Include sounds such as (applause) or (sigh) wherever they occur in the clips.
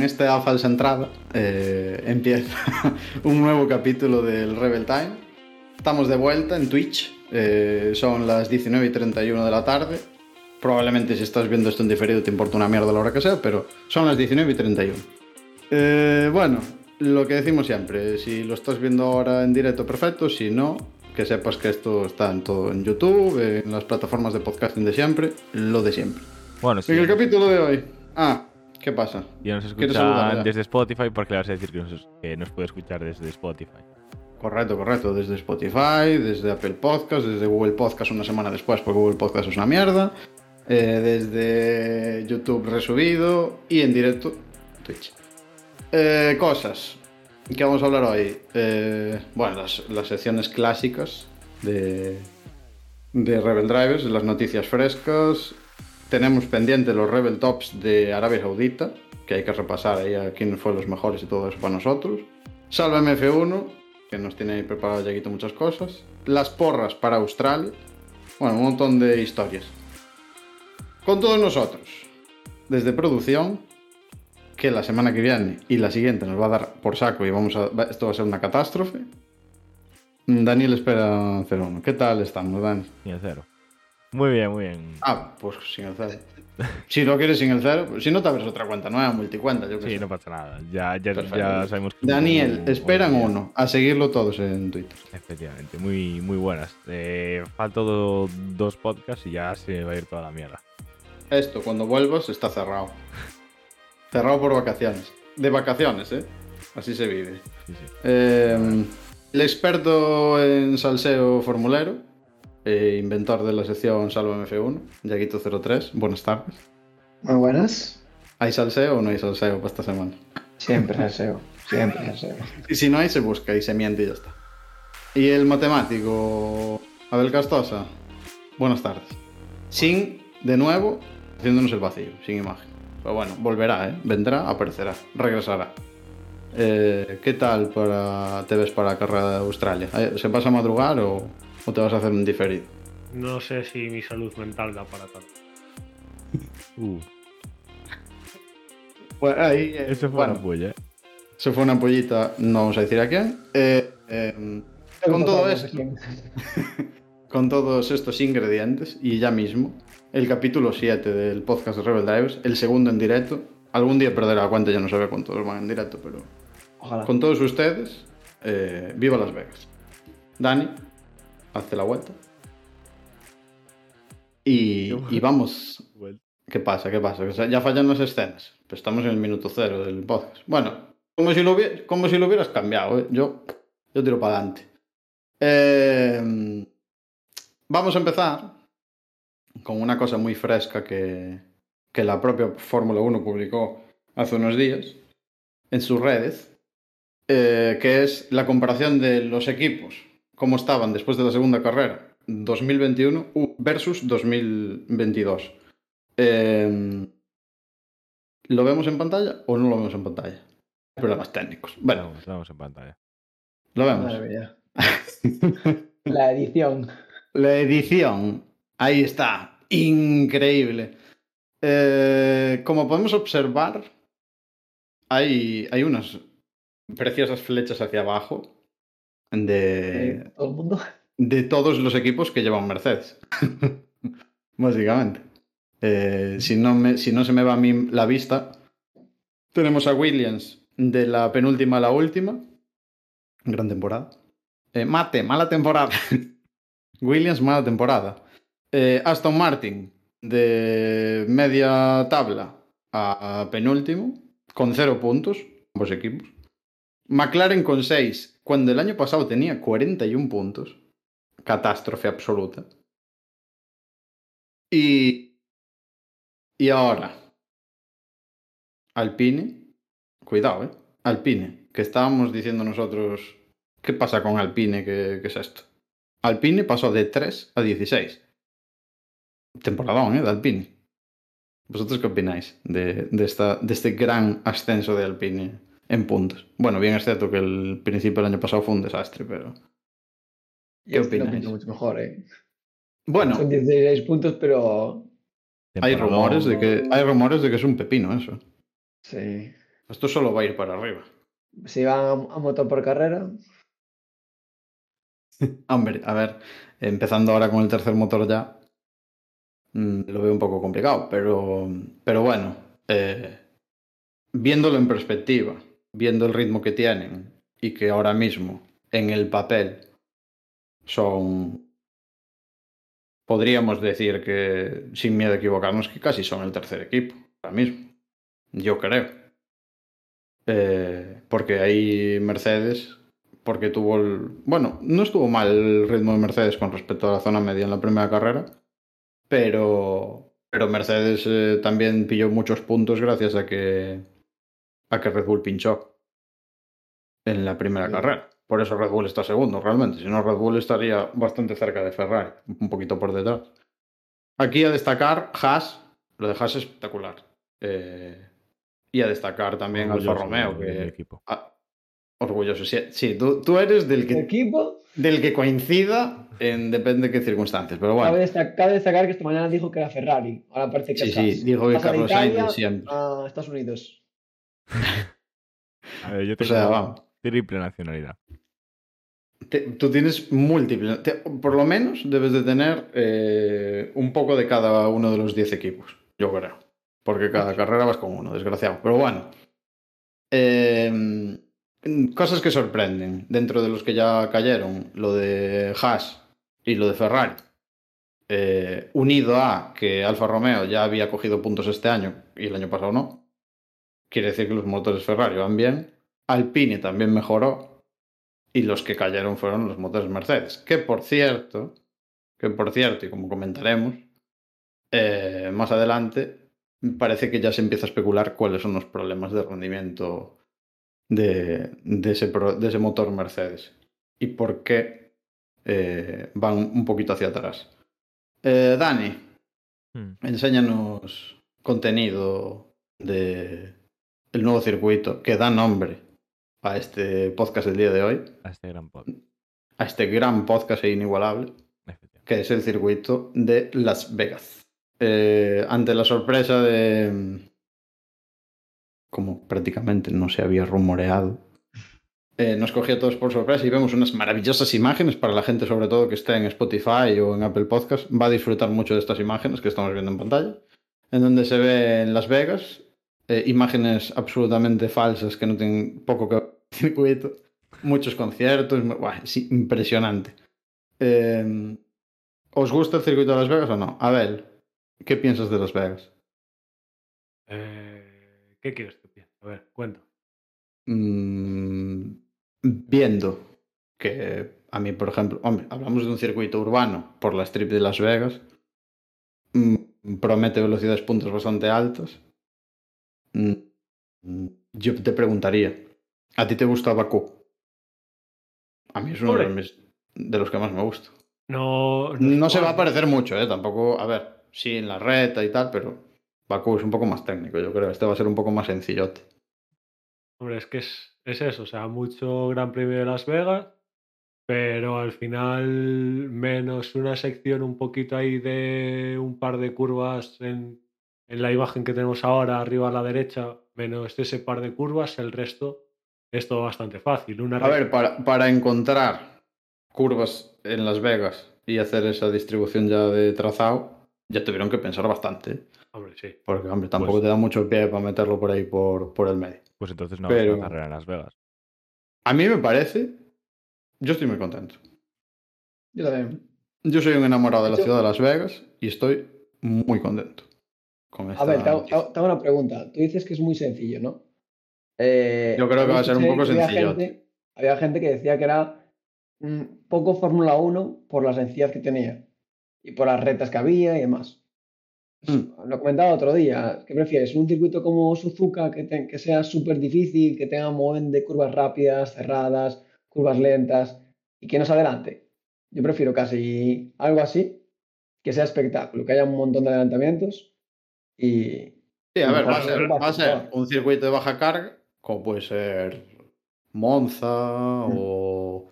Con esta falsa entrada eh, empieza (laughs) un nuevo capítulo del Rebel Time. Estamos de vuelta en Twitch. eh, son las 19 y 31 de la tarde. Probablemente si estás viendo esto en diferido te importa una mierda la hora que sea, pero son las 19 y 31. Eh, bueno, lo que decimos siempre, si lo estás viendo ahora en directo, perfecto. Si no, que sepas que esto está en todo en YouTube, en las plataformas de podcasting de siempre, lo de siempre. Bueno, sí. En el capítulo de hoy. Ah, ¿qué pasa? Ya nos ¿Quieres saludar escuchan desde Spotify porque le vas a decir que nos, que nos puede escuchar desde Spotify. Correcto, correcto. Desde Spotify, desde Apple Podcast, desde Google Podcast una semana después, porque Google Podcast es una mierda. eh, desde YouTube resubido y en directo Twitch. Eh, cosas que vamos a hablar hoy. Eh, bueno, las, las secciones clásicas de, de Rebel Drivers, las noticias frescas. Tenemos pendiente los Rebel Tops de Arabia Saudita, que hay que repasar ahí a quién fue los mejores y todo eso para nosotros. Salva MF1, que nos tiene ahí preparado Yaguito muchas cosas. Las porras para Australia. Bueno, un montón de historias. Con todos nosotros, desde producción, que la semana que viene y la siguiente nos va a dar por saco y vamos a, esto va a ser una catástrofe. Daniel espera 01. ¿Qué tal estamos, Dani? Ni el cero. Muy bien, muy bien. Ah, pues sin el cero. Si lo quieres sin el cero, pues si no te abres otra cuenta nueva, multicuenta, yo qué Sí, sé. no pasa nada. Ya, ya, ya sabemos que. Daniel, esperan uno, a seguirlo todos en Twitter. Efectivamente, muy, muy buenas. Eh, faltan do- dos podcasts y ya se va a ir toda la mierda. Esto, cuando vuelvas, está cerrado. Cerrado por vacaciones. De vacaciones, ¿eh? Así se vive. Sí, sí. Eh, el experto en salseo formulero, eh, inventor de la sección Salvo MF1, Yaguito03, buenas tardes. Muy buenas. ¿Hay salseo o no hay salseo para esta semana? Siempre deseo. Siempre deseo. Y si no hay, se busca y se miente y ya está. Y el matemático Abel Castosa, buenas tardes. Sin, de nuevo, haciéndonos el vacío, sin imagen. Pero bueno, volverá, ¿eh? Vendrá, aparecerá, regresará. Eh, ¿Qué tal para, te ves para la carrera de Australia? Eh, ¿Se pasa a madrugar o, o te vas a hacer un diferido? No sé si mi salud mental da para tanto. Uh, Bueno, ahí, eh, eso fue bueno, una polla. se fue una pollita, no vamos a decir a quién. Eh, eh, con todo esto, (laughs) con todos estos ingredientes y ya mismo el capítulo 7 del podcast de Rebel Drivers, el segundo en directo. Algún día perderá la cuenta, ya no sabe cuántos van en directo, pero Ojalá. con todos ustedes, eh, viva Las Vegas. Dani, hazte la vuelta. Y, y vamos. ¿Qué pasa? ¿Qué pasa? Ya fallan las escenas. Pues estamos en el minuto cero del podcast. Bueno, como si lo, como si lo hubieras cambiado. ¿eh? Yo, yo tiro para adelante. Eh, vamos a empezar con una cosa muy fresca que, que la propia Fórmula 1 publicó hace unos días en sus redes, eh, que es la comparación de los equipos, cómo estaban después de la segunda carrera, 2021 u- versus 2022. Eh, ¿Lo vemos en pantalla o no lo vemos en pantalla? Problemas técnicos. Bueno, Vamos, vamos en pantalla. lo vemos. (laughs) La edición. La edición, ahí está, increíble. Eh, como podemos observar, hay, hay unas preciosas flechas hacia abajo de, Todo el mundo. de todos los equipos que llevan Mercedes. (laughs) Básicamente. Eh, si, no me- si no se me va a mí la vista, tenemos a Williams de la penúltima a la última. Gran temporada. Eh, mate, mala temporada. (laughs) Williams, mala temporada. Eh, Aston Martin de media tabla a penúltimo, con cero puntos, ambos equipos. McLaren con 6, cuando el año pasado tenía 41 puntos. Catástrofe absoluta. Y. Y ahora. Alpine. Cuidado, ¿eh? Alpine. Que estábamos diciendo nosotros. ¿Qué pasa con Alpine? ¿Qué, es esto? Alpine pasó de 3 a 16. Temporadón, ¿eh? De Alpine. ¿Vosotros qué opináis de, de esta, de este gran ascenso de Alpine en puntos? Bueno, bien es cierto que el principio del año pasado fue un desastre, pero. ¿Qué Este pinta mucho mejor, ¿eh? Bueno, Son 16 puntos, pero. hay rumores de que hay rumores de que es un pepino eso. Sí. Esto solo va a ir para arriba. Si van a, a motor por carrera, (laughs) Hombre, a ver, empezando ahora con el tercer motor ya, mm, lo veo un poco complicado, pero, pero bueno, eh, viéndolo en perspectiva, viendo el ritmo que tienen y que ahora mismo en el papel son, podríamos decir que sin miedo a equivocarnos, que casi son el tercer equipo ahora mismo, yo creo. Eh, porque ahí Mercedes porque tuvo el... Bueno, no estuvo mal el ritmo de Mercedes con respecto a la zona media en la primera carrera, pero, pero Mercedes eh, también pilló muchos puntos gracias a que, a que Red Bull pinchó en la primera Sí. carrera. Por eso Red Bull está segundo, realmente. Si no, Red Bull estaría bastante cerca de Ferrari, un poquito por detrás. Aquí a destacar Haas, lo de Haas es espectacular. Eh, y a destacar también Alfa Orgulloso Romeo, de mi que, equipo. Ah, orgulloso. Sí, sí, tú, tú eres del que, equipo, del que coincida en depende de qué circunstancias. Pero cabe, bueno, destacar, cabe destacar que esta mañana dijo que era Ferrari. Ahora parece que sí, es sí, Haas. dijo que Carlos Sainz Italia siempre. a Estados Unidos. (laughs) A ver, yo O tengo sea, vamos. triple nacionalidad. te- tú tienes múltiples. te- por lo menos debes de tener eh, un poco de cada uno de los 10 equipos, yo creo. Porque cada carrera vas con uno, desgraciado. Pero bueno. Eh, cosas que sorprenden dentro de los que ya cayeron. Lo de Haas y lo de Ferrari. Eh, unido a que Alfa Romeo ya había cogido puntos este año y el año pasado no. Quiere decir que los motores Ferrari van bien. Alpine también mejoró. Y los que cayeron fueron los motores Mercedes. Que por cierto, que por cierto, y como comentaremos, eh, más adelante, parece que ya se empieza a especular cuáles son los problemas de rendimiento de, de ese, pro- de ese motor Mercedes. Y por qué eh, van un poquito hacia atrás. Eh, Dani, Hmm. enséñanos contenido de el nuevo circuito que da nombre a este podcast del día de hoy, A este gran pod. a este gran podcast e inigualable, que es el circuito de Las Vegas. Eh, ante la sorpresa de, como prácticamente no se había rumoreado, eh, nos cogió a todos por sorpresa y vemos unas maravillosas imágenes para la gente, sobre todo que esté en Spotify o en Apple Podcast, va a disfrutar mucho de estas imágenes que estamos viendo en pantalla, en donde se ve en Las Vegas eh, imágenes absolutamente falsas que no tienen poco que ver con el circuito, muchos conciertos, buah, es impresionante. Eh, ¿Os gusta el circuito de Las Vegas o no? Abel, ¿qué piensas de Las Vegas? Eh, ¿Qué quieres que piense? A ver, cuenta. Mm, viendo que a mí, por ejemplo, hombre, hablamos de un circuito urbano por la strip de Las Vegas, mm, promete velocidades puntos bastante altas. Mm, mm, Yo te preguntaría, ¿a ti te gusta Bakú? A mí es uno de los, de que más me gusta. No, No se va a parecer mucho, ¿eh? Tampoco, a ver, sí en la reta y tal, pero Bakú es un poco más técnico, yo creo. Este va a ser un poco más sencillote. Hombre, es que es, es eso, o sea, mucho Gran Premio de Las Vegas, pero al final menos una sección un poquito ahí de un par de curvas en, en la imagen que tenemos ahora, arriba a la derecha, menos ese par de curvas, el resto es todo bastante fácil. Una A ver, para, para encontrar curvas en Las Vegas y hacer esa distribución ya de trazado, ya tuvieron que pensar bastante. Hombre, sí. Porque, hombre, tampoco Pues- te da mucho pie para meterlo por ahí por, por el medio. Pues entonces no Pero- va a carrera en Las Vegas. A mí me parece, yo estoy muy contento. Yo también. Yo soy un enamorado de la Yo- ciudad de Las Vegas y estoy muy contento con esta A ver, te hago, una pregunta. Tú dices que es muy sencillo, ¿no? Eh, Yo creo que va a ser un poco que había gente- Había gente que decía que era mm, poco Fórmula 1 por la sencillez que tenía y por las retas que había y demás. Mm. Lo comentaba otro día. ¿Qué prefieres? ¿Un circuito como Suzuka que, te- que sea súper difícil, que tenga un de curvas rápidas, cerradas, curvas lentas y que no se adelante? Yo prefiero casi algo así, que sea espectáculo, que haya un montón de adelantamientos y, Sí, a ver, va a ser, curva, va a ser mejor. un circuito de baja carga, como puede ser Monza Mm. o...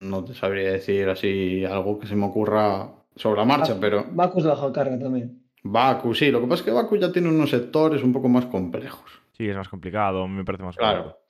No te sabría decir así algo que se me ocurra sobre la marcha, Baku- pero Baku es de baja carga también. Baku, sí, lo que pasa es que Baku ya tiene unos sectores un poco más complejos. Sí, es más complicado, me parece más Claro. complicado.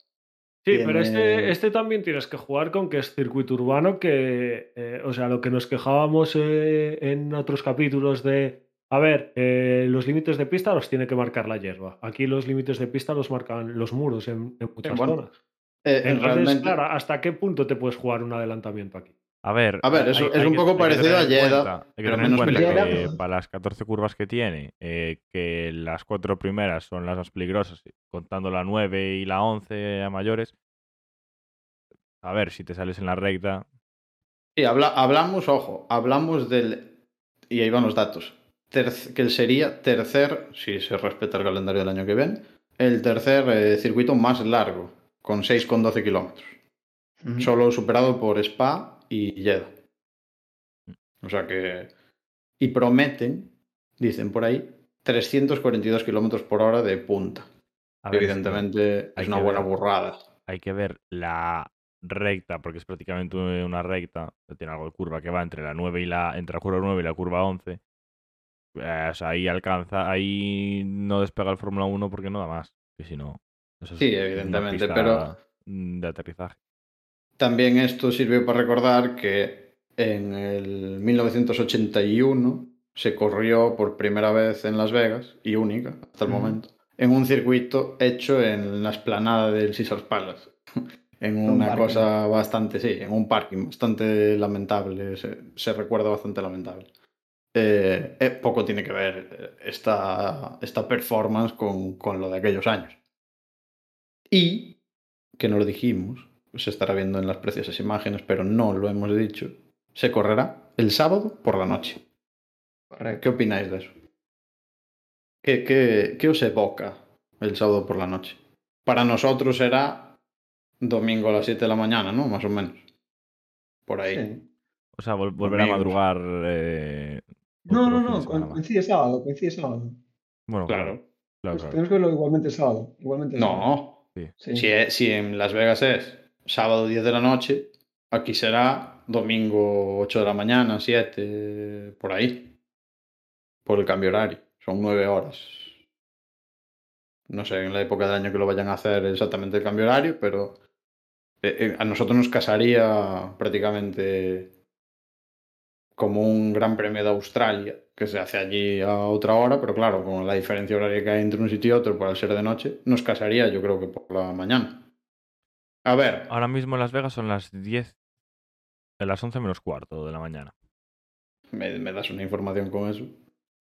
Sí, pero este, este también tienes que jugar con que es circuito urbano, que, eh, o sea, lo que nos quejábamos eh, en otros capítulos de, a ver, eh, los límites de pista los tiene que marcar la hierba. Aquí los límites de pista los marcan los muros en, en muchas bueno, zonas. Eh, Entonces, realmente, claro, ¿hasta qué punto te puedes jugar un adelantamiento aquí? A ver, A ver, hay- hay es un que- poco hay que parecido tener a en Jeddah, cuenta- Hay que pero tener en cuenta que para las 14 curvas que tiene, eh, que las cuatro primeras son las más peligrosas, contando la 9 y la 11 a mayores. A ver, si te sales en la recta, sí, habla- hablamos, ojo, hablamos del. Y ahí van los datos. Que sería tercer, si se respeta el calendario del año que viene, el tercer eh, circuito más largo, con 6,12 kilómetros. Ujú. Solo superado por Spa y Jeddah. O sea que. Y prometen, dicen por ahí, 342 kilómetros por hora de punta. es que Evidentemente es una buena ver. burrada. hay que ver la recta, porque es prácticamente una recta, tiene algo de curva que va entre la 9 y la, entre la curva 9 y la curva 11. Eh, o sea, ahí alcanza, ahí no despega el Fórmula 1 porque no da más, que si no. eso es Sí, evidentemente, pero- mm, De aterrizaje. También esto sirve para recordar que en el 1981 se corrió por primera vez en Las Vegas, y única hasta el momento, en un circuito hecho en la esplanada del Caesars Palace. (laughs) En Un una cosa bastante, sí, en un parking bastante lamentable, se, se recuerda bastante lamentable. Eh, eh, poco tiene que ver eh, esta, esta performance con, con lo de aquellos años. Y, que no lo dijimos, se estará viendo en las preciosas imágenes, pero no lo hemos dicho, se correrá el sábado por la noche. ¿Qué opináis de eso? ¿Qué, qué, qué os evoca el sábado por la noche? Para nosotros será domingo a las 7 de la mañana, ¿no? Más o menos. Por ahí. Sí. O sea, vol- volver a madrugar. eh, No, no, no, coincide sábado, coincide sábado. Bueno, Claro. claro. claro, Pues claro. tenemos que verlo igualmente sábado. Igualmente sábado. No. Sí. Si, es- si en Las Vegas es sábado 10 de la noche, aquí será domingo 8 de la mañana, 7, por ahí. Por el cambio horario. Son 9 horas. No sé en la época del año que lo vayan a hacer exactamente el cambio horario, pero eh, eh, a nosotros nos casaría prácticamente como un gran premio de Australia, que se hace allí a otra hora, pero claro, con la diferencia horaria que hay entre un sitio y otro, por al ser de noche, nos casaría yo creo que por la mañana. A ver, Ahora mismo en Las Vegas son las 10. De las 11 menos cuarto de la mañana. me, me das una información con eso.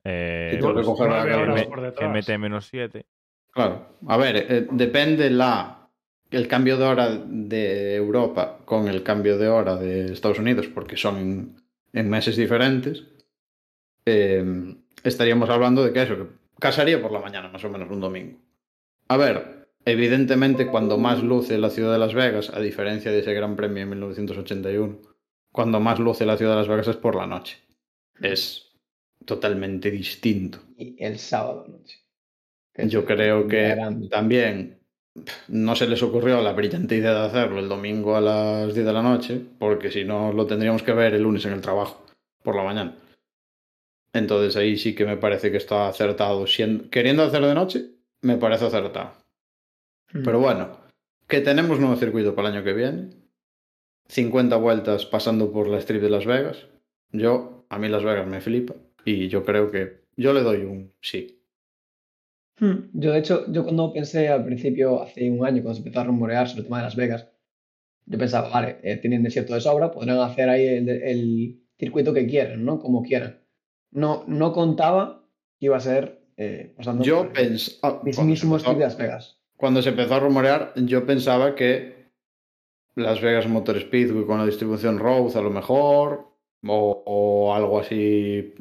Eh, que pues, coger la nueve cámara. horas GM- por detrás. GMT menos 7. Claro, a ver, eh, depende la el cambio de hora de Europa con el cambio de hora de Estados Unidos, porque son en, meses diferentes. eh, estaríamos hablando de que eso, que casaría por la mañana, más o menos un domingo. A ver, evidentemente cuando más luce la ciudad de Las Vegas, a diferencia de ese Gran Premio en 1981, cuando más luce la ciudad de Las Vegas es por la noche. Es totalmente distinto. Y el sábado noche. Yo creo que también no se les ocurrió la brillante idea de hacerlo el domingo a las 10 de la noche, porque si no lo tendríamos que ver el lunes en el trabajo, por la mañana. Entonces ahí sí que me parece que está acertado. Siendo- queriendo hacerlo de noche, me parece acertado. Mm. Pero bueno, que tenemos nuevo circuito para el año que viene. 50 vueltas pasando por la strip de Las Vegas. Yo, a mí Las Vegas me flipa. Y yo creo que yo le doy un sí. Hmm, Yo, de hecho, yo cuando pensé al principio, hace un año, cuando se empezó a rumorear sobre el tema de Las Vegas, yo pensaba, vale, eh, tienen desierto de sobra, podrán hacer ahí el, el circuito que quieran, ¿no? Como quieran. No, no contaba que iba a ser eh, pasando Yo por pensaba. el mismísimo strip de Las Vegas. cuando se empezó a rumorear, yo pensaba que Las Vegas Motor Speedway con la distribución Road a lo mejor, o, o algo así.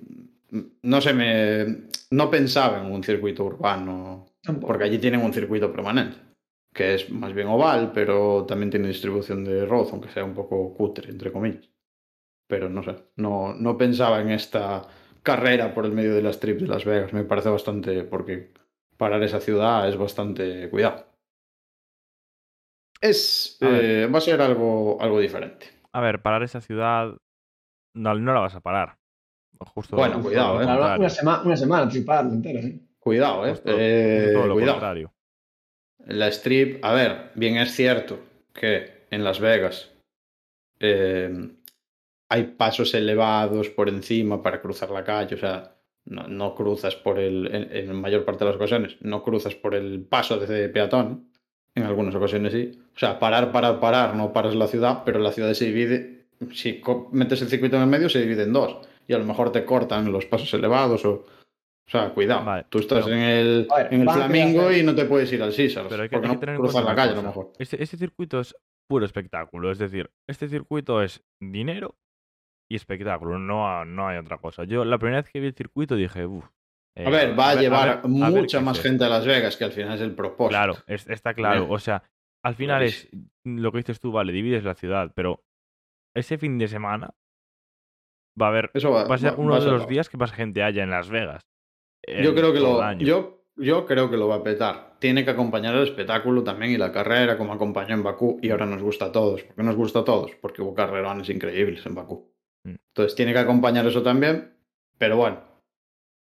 No sé, me, no pensaba en un circuito urbano, Tampoco. porque allí tienen un circuito permanente, que es más bien oval, pero también tiene distribución de Road, aunque sea un poco cutre, entre comillas. Pero no sé, no, no pensaba en esta carrera por el medio de las trips de Las Vegas. Me parece bastante, porque parar esa ciudad es bastante cuidado. Es, A eh, va a ser algo, algo diferente. A ver, parar esa ciudad no, no la vas a parar. Justo Bueno, justo cuidado, eh. Claro, una, semana, una semana triparla entera, ¿eh? Cuidado, eh. Justo- Eh, todo lo cuidado. contrario. La strip, a ver, bien es cierto que en Las Vegas eh, hay pasos elevados por encima para cruzar la calle, o sea, no, no cruzas por el, en, en la mayor parte de las ocasiones, no cruzas por el paso de peatón, en algunas ocasiones sí. O sea, parar, parar, parar, no paras la ciudad, pero la ciudad se divide, si metes el circuito en el medio, se divide en dos, y a lo mejor te cortan los pasos elevados o... O sea, cuidado. Vale, Tú estás pero- en el, ver, en el Flamingo y no te puedes ir al Caesars. Pero hay que, porque hay que no tener la calle a lo mejor. Este, este circuito es puro espectáculo. Es decir, este circuito es dinero y espectáculo. No, no hay otra cosa. Yo la primera vez que vi el circuito dije, uff. A ver, va a llevar ver- a ver mucha más es gente a Las Vegas, que al final es el propósito. Claro, es- está claro. O sea, al final es lo que dices tú, vale, divides la ciudad, pero ese fin de semana va a haber, Eso va, va a ser va- uno va a de ser los días que más gente haya en Las Vegas. Yo creo que lo, año. yo, yo creo que lo va a petar. Tiene que acompañar el espectáculo también y la carrera, como acompañó en Bakú, y ahora nos gusta a todos. ¿Por qué nos gusta a todos? Porque hubo carrerones increíbles en Bakú. Mm. Entonces tiene que acompañar eso también, pero bueno,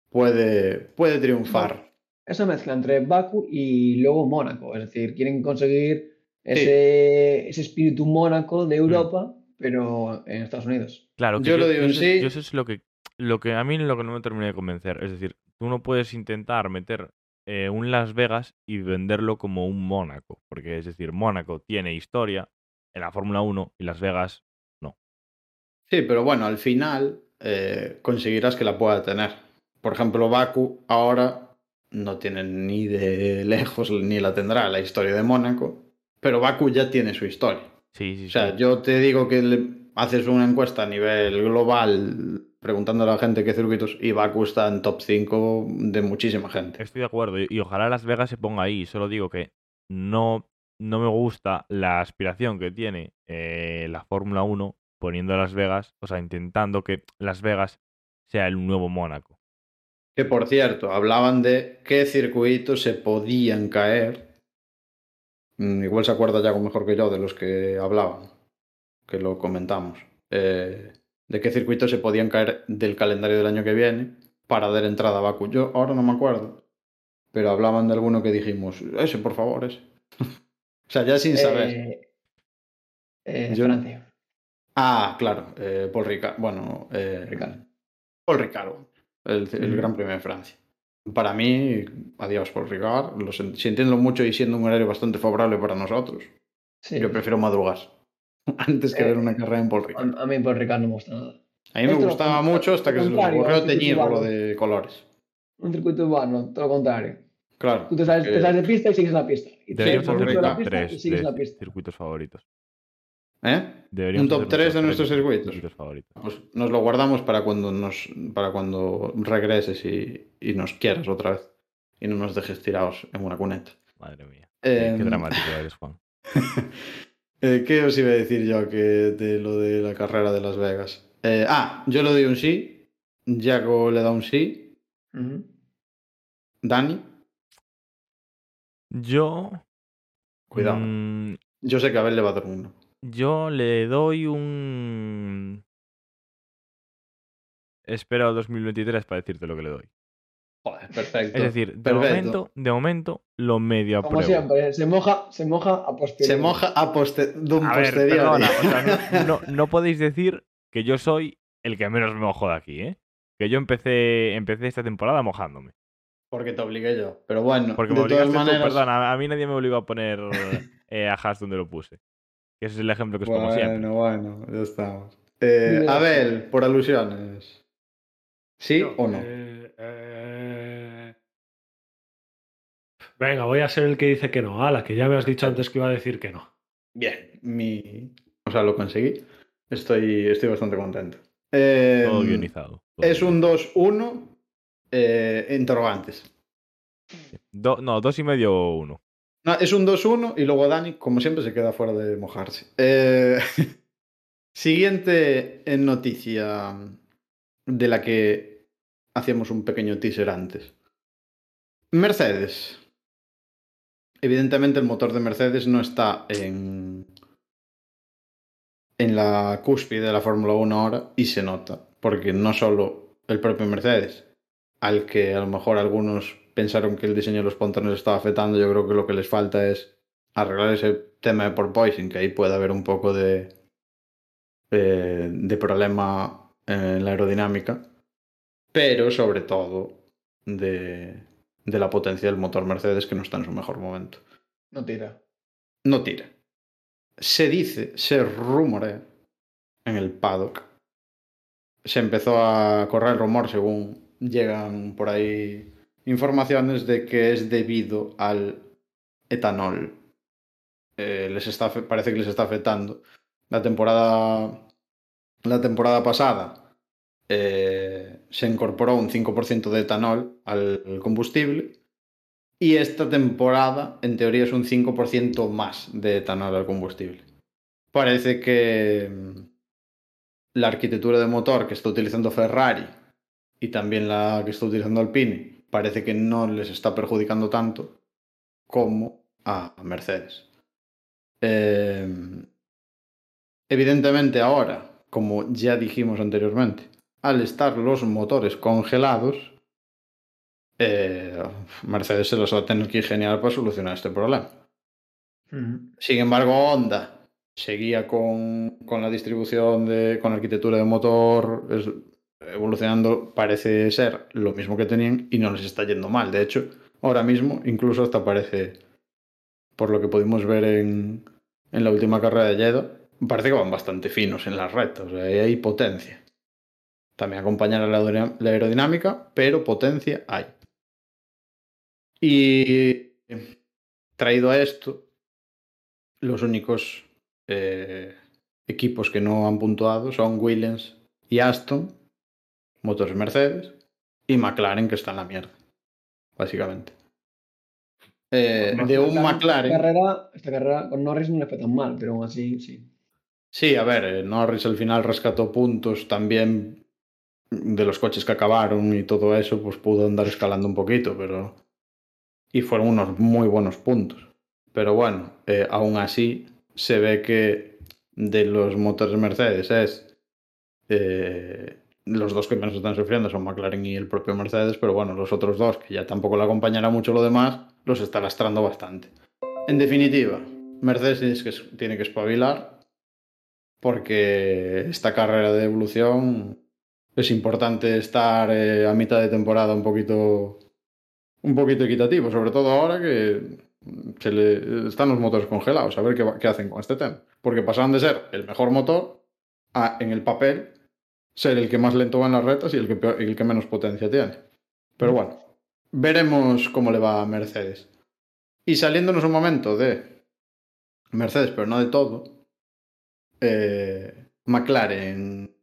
puede, puede triunfar. Esa mezcla entre Baku y luego Mónaco. Es decir, quieren conseguir ese, ese espíritu Mónaco de Europa, pero en Estados Unidos. Claro, que Yo lo digo en eso, sí. yo eso es lo que, lo que a mí lo que no me termina de convencer. Es decir, tú no puedes intentar meter eh, un Las Vegas y venderlo como un Mónaco. Porque es decir, Mónaco tiene historia en la Fórmula 1 y Las Vegas Sí, pero bueno, al final eh, conseguirás que la pueda tener. Por ejemplo, Baku ahora no tiene ni de lejos ni la tendrá la historia de Mónaco, pero Baku ya tiene su historia. Sí, sí, O sea, sí. yo te digo que le haces una encuesta a nivel global preguntando a la gente qué circuitos y Baku está en top 5 de muchísima gente. Estoy de acuerdo. Y, y ojalá Las Vegas se ponga ahí. Solo digo que no, no me gusta la aspiración que tiene eh, la Fórmula 1 poniendo a Las Vegas, o sea, intentando que Las Vegas sea el nuevo Mónaco. Que por cierto, hablaban de qué circuitos se podían caer. Mm, Igual se acuerda ya mejor que yo de los que hablaban, que lo comentamos. Eh, de qué circuitos se podían caer del calendario del año que viene para dar entrada a Baku. Yo ahora no me acuerdo, pero hablaban de alguno que dijimos, ese por favor, ese. (laughs) o sea, ya sin saber. Eh, eh, Yo- Francia. Ah, claro, eh, Paul Ricard. Bueno, eh, Ricard. Paul Ricard, el, el Mm. Gran Premio de Francia. Para mí, adiós Paul Ricard. Lo sintiéndolo mucho y siendo un horario bastante favorable para nosotros, Sí. yo prefiero madrugar (laughs) antes que Eh, ver una carrera en Paul Ricard. A, a mí por Ricardo no me gusta nada. A mí me esto gustaba mucho hasta que se les ocurrió teñirlo urbano. de colores. Un circuito urbano, todo lo contrario. Claro. Tú te sales, que- te sales de pista y sigues la pista. Y te Deberíamos sales Paul hacer de la Ricard. pista y 3 sigues la de pista. circuitos favoritos. ¿Eh? Un top hacer 3 de nuestros circuitos. favoritos. Pues nos lo guardamos para cuando nos para cuando regreses y, y nos quieras otra vez. Y no nos dejes tirados en una cuneta. Madre mía. Qué, qué Em, dramático eres, Juan. (laughs) Eh, ¿Qué os iba a decir yo que de lo de la carrera de Las Vegas? Eh, ah, yo le doy un sí. Jaco le da un sí. Dani, Yo. cuidado. mm, Yo sé que Abel le va a dar uno. Yo le doy un. Espero al 2023 para decirte lo que le doy. Joder, perfecto. Es decir, de Perfecto. momento, de momento lo medio Como apruebo. siempre, se moja, se moja a posteriori. Se moja a poste de un A ver, posteriori. perdona, o sea, no, (laughs) no- no podéis decir que yo soy el que menos me mojo de aquí, ¿eh? Que yo empecé, empecé esta temporada mojándome. Porque te obligué yo. Pero bueno, Porque de me todas obligaste tú, maneras. perdona, a mí nadie me obligó a poner eh, a Haas donde lo puse. Ese es el ejemplo que os pongo siempre. Bueno, bueno, ya estamos. Eh, Abel, por alusiones. ¿Sí o no? eh, eh, Venga, voy a ser el que dice que no. Ala, que ya me has dicho antes que iba a decir que no. Bien, mi. O sea, lo conseguí. Estoy, estoy bastante contento. Eh, Todo guionizado. todo Es un guionizado. 2-1. eh, interrogantes. Do- no, dos y medio o uno. Es un 2-1 y luego Dani, como siempre, se queda fuera de mojarse. Eh, (laughs) siguiente en noticia de la que hacíamos un pequeño teaser antes. Mercedes. Evidentemente el motor de Mercedes no está en, en la cúspide de la Fórmula 1 ahora y se nota, porque no solo el propio Mercedes, al que a lo mejor algunos pensaron que el diseño de los pontones estaba afectando, yo creo que lo que les falta es arreglar ese tema de porpoising, que ahí puede haber un poco de, eh, de problema en la aerodinámica, pero sobre todo de, de la potencia del motor Mercedes que no está en su mejor momento. No tira. No tira. Se dice, se rumorea en el paddock. Se empezó a correr el rumor según llegan por ahí informaciones de que es debido al etanol. Eh, les está, parece que les está afectando. La temporada, la temporada pasada eh, se incorporó un 5% de etanol al combustible y esta temporada, en teoría, es un 5% más de etanol al combustible. Parece que mm, la arquitectura de motor que está utilizando Ferrari y también la que está utilizando Alpine parece que no les está perjudicando tanto como a Mercedes. Eh, evidentemente ahora, como ya dijimos anteriormente, al estar los motores congelados, eh, Mercedes se los va a tener que ingeniar para solucionar este problema. Ujú. Sin embargo, Honda seguía con, con la distribución de, con la arquitectura de motor es- evolucionando, parece ser lo mismo que tenían y no les está yendo mal. De hecho, ahora mismo incluso hasta parece, por lo que pudimos ver en, en la última carrera de Jeddah, parece que van bastante finos en las rectas, o sea, hay potencia. También acompañar a la aerodinámica, pero potencia hay. Y traído a esto, los únicos eh, equipos que no han puntuado son Williams y Aston, motores Mercedes, y McLaren, que está en la mierda, básicamente. Eh, de un Esta McLaren. carrera, esta carrera con Norris no le fue tan mal, pero aún así, sí. Sí, a ver, eh, Norris al final rescató puntos también de los coches que acabaron y todo eso, pues pudo andar escalando un poquito, pero... Y fueron unos muy buenos puntos. Pero bueno, eh, aún así se ve que de los motores Mercedes es... los dos que menos están sufriendo son McLaren y el propio Mercedes, pero bueno, los otros dos, que ya tampoco le acompañará mucho lo demás, los está lastrando bastante. En definitiva, Mercedes tiene que, espabilar porque esta carrera de evolución es importante estar eh, a mitad de temporada un poquito un poquito equitativo, sobre todo ahora que se le, están los motores congelados, a ver qué, hacen con este tema. Porque pasaron de ser el mejor motor en el papel, ser el que más lento va en las retas y el que, peor- el que menos potencia tiene. Pero bueno, veremos cómo le va a Mercedes. Y saliéndonos un momento de Mercedes, pero no de todo, eh, McLaren,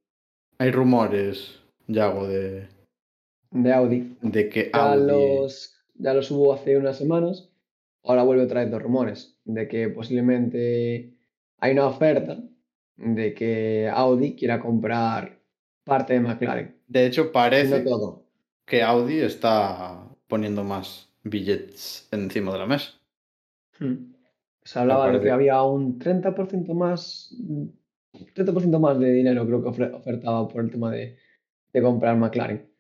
hay rumores, Yago, de, De Audi. de que Ya Audi... los, ya los hubo hace unas semanas. Ahora vuelve otra vez los rumores de que posiblemente hay una oferta de que Audi quiera comprar parte de McLaren. De hecho, parece todo. que Audi está poniendo más billetes encima de la mesa. Hmm. Se hablaba de que había un 30% más, 30% más de dinero creo que ofertaba por el tema de, de comprar McLaren.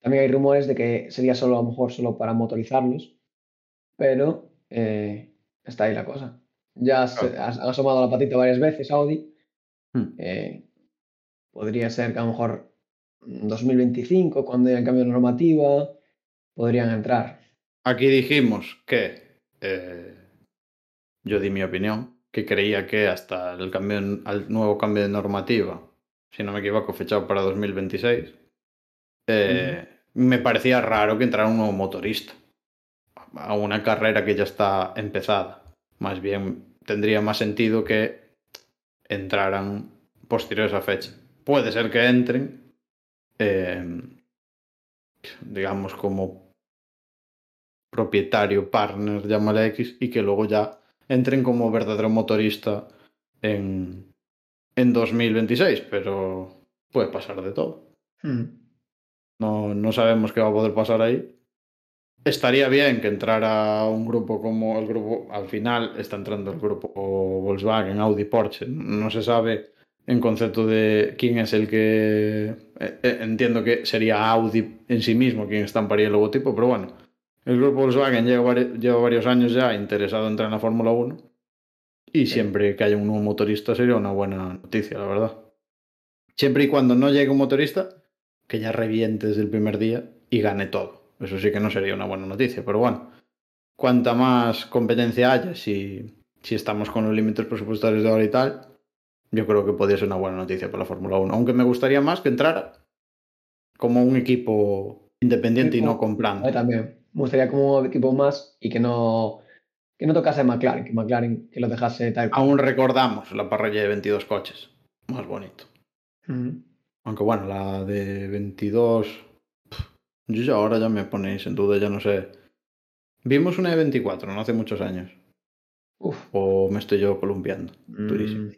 También hay rumores de que sería solo a lo mejor solo para motorizarlos, pero eh, está ahí la cosa. Ya se, ha, ha asomado la patita varias veces Audi. Hmm. eh, podría ser que a lo mejor en 2025, cuando haya el cambio de normativa, podrían entrar. Aquí dijimos que eh, yo di mi opinión, que creía que hasta el cambio al nuevo cambio de normativa, si no me equivoco, fechado para 2026, eh, me parecía raro que entrara un nuevo motorista a una carrera que ya está empezada. Más bien tendría más sentido que entraran posterior a esa fecha. Puede ser que entren, eh, digamos, como propietario, partner, llámale X, y que luego ya entren como verdadero motorista en, en 2026, pero puede pasar de todo. Hmm. No, no sabemos qué va a poder pasar ahí. Estaría bien que entrara un grupo como el grupo, al final está entrando el grupo Volkswagen, Audi, Porsche. No se sabe en concepto de quién es el que... eh, eh, entiendo que sería Audi en sí mismo quien estamparía el logotipo, pero bueno, el grupo Volkswagen lleva, lleva varios años ya interesado en entrar en la Fórmula 1 y siempre que haya un nuevo motorista sería una buena noticia, la verdad. Siempre y cuando no llegue un motorista que ya reviente desde el primer día y gane todo. Eso sí que no sería una buena noticia, pero bueno, cuanta más competencia haya, si, si estamos con los límites presupuestarios de ahora y tal, yo creo que podría ser una buena noticia para la Fórmula 1. Aunque me gustaría más que entrara como un equipo independiente y no comprando. también. Me gustaría como equipo más y que no, que no tocase McLaren, que McLaren que lo dejase tal. Aún recordamos la parrilla de 22 coches. Más bonito. Aunque bueno, la de 22. pf, Yo ya ahora ya me ponéis en duda, ya no sé. Vimos una de 24, no hace muchos años. Uf. O me estoy yo columpiando. Durísimo.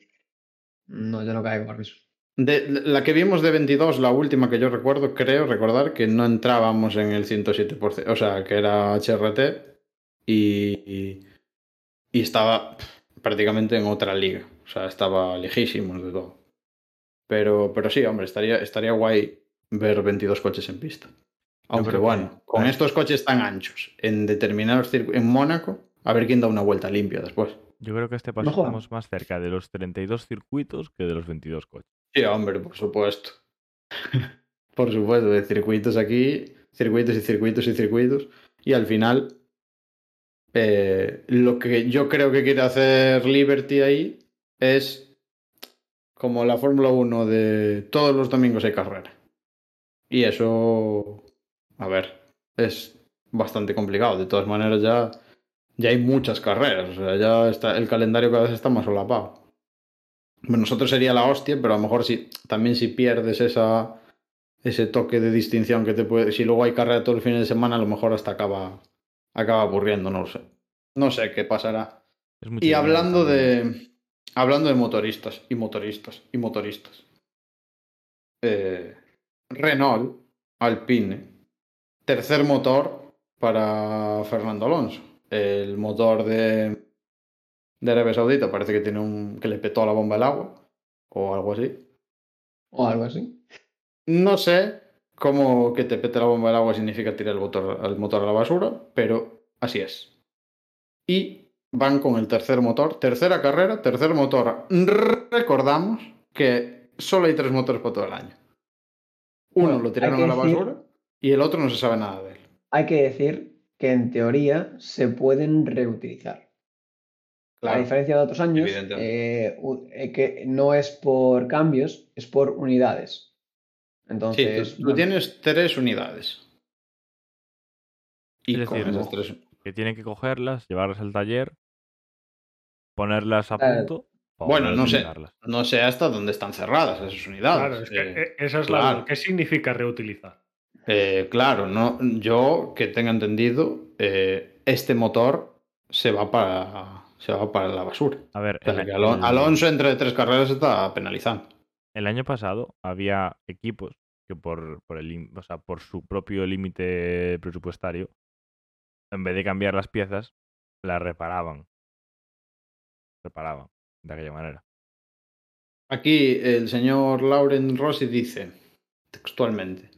No, yo no caigo con eso. De, la que vimos de 22, la última que yo recuerdo, creo recordar que no entrábamos en el 107%, o sea, que era HRT y, y, y estaba prácticamente en otra liga. O sea, estaba lejísimos de todo. Pero, pero sí, hombre, estaría, estaría guay ver 22 coches en pista. Aunque que- bueno, con estos coches tan anchos en determinados circuitos, en Mónaco, a ver quién da una vuelta limpia después. Yo creo que este paso No estamos más cerca de los 32 circuitos que de los 22 coches. Sí, hombre, por supuesto. (laughs) por supuesto, de circuitos aquí, circuitos y circuitos y circuitos. Y al final, eh, lo que yo creo que quiere hacer Liberty ahí es como la Fórmula 1 de todos los domingos hay carrera. Y eso, a ver, es bastante complicado. De todas maneras, ya, ya hay muchas carreras. O sea, ya está, el calendario cada vez está más solapado. Bueno, nosotros sería la hostia, pero a lo mejor si, también si pierdes esa, ese toque de distinción que te puede. Si luego hay carrera todos los fines de semana, a lo mejor hasta acaba, acaba aburriendo, no lo sé. No sé qué pasará. Y hablando de. Hablando de motoristas y motoristas y motoristas. Eh, Renault, Alpine, tercer motor para Fernando Alonso. El motor de, de Arabia Saudita parece que tiene un. que le petó la bomba el agua. O algo así. O algo así. No sé cómo que te pete la bomba del agua significa tirar el motor, el motor a la basura, pero así es. Y van con el tercer motor, tercera carrera, tercer motor. Recordamos que solo hay tres motores para todo el año. Uno Bueno, lo tiraron a la decir- basura y el otro no se sabe nada de él. Hay que decir que en teoría se pueden reutilizar. A diferencia de otros años, eh, eh, que no es por cambios, es por unidades. Entonces, tú, tú bueno, tienes tres unidades. Y Es con decir, esas tres. Que tienen que cogerlas, llevarlas al taller, ponerlas a punto. bueno, no sé. No sé hasta dónde están cerradas esas unidades. Claro, es que Eh, eh, esa es la claro. ¿Qué significa reutilizar? Eh, claro, no, yo que tenga entendido, eh, este motor se va para se va para la basura. A ver, O sea, el- que Alo- el- Alonso entre tres carreras está penalizando. El año pasado había equipos que por, por, el, o sea, por su propio límite presupuestario, en vez de cambiar las piezas, las reparaban. Reparaban, de aquella manera. Aquí el señor Lauren Rossi dice, textualmente, "Eh,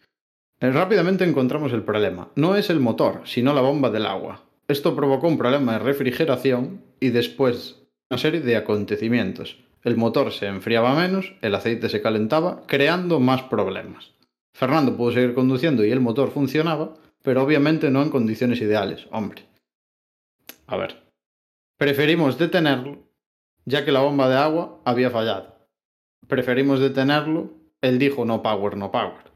rápidamente encontramos el problema. No es el motor, sino la bomba del agua. Esto provocó un problema de refrigeración y después una serie de acontecimientos. El motor se enfriaba menos, el aceite se calentaba, creando más problemas. Fernando pudo seguir conduciendo y el motor funcionaba, pero obviamente no en condiciones ideales. Hombre. A ver. Preferimos detenerlo, ya que la bomba de agua había fallado preferimos detenerlo. Él dijo no power, no power.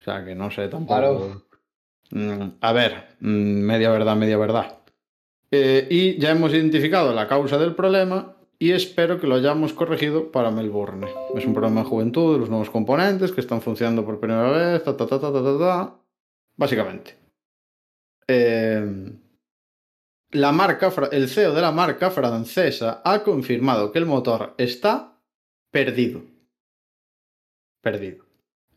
O sea que no sé tampoco. Mm, a ver, mm, media verdad, media verdad. Eh, y ya hemos identificado la causa del problema y espero que lo hayamos corregido para Melbourne. Es un problema de juventud, de los nuevos componentes que están funcionando por primera vez, ta, ta, ta, ta, ta, ta, ta. Básicamente. Eh, la marca, el CEO de la marca francesa ha confirmado que el motor está perdido. Perdido.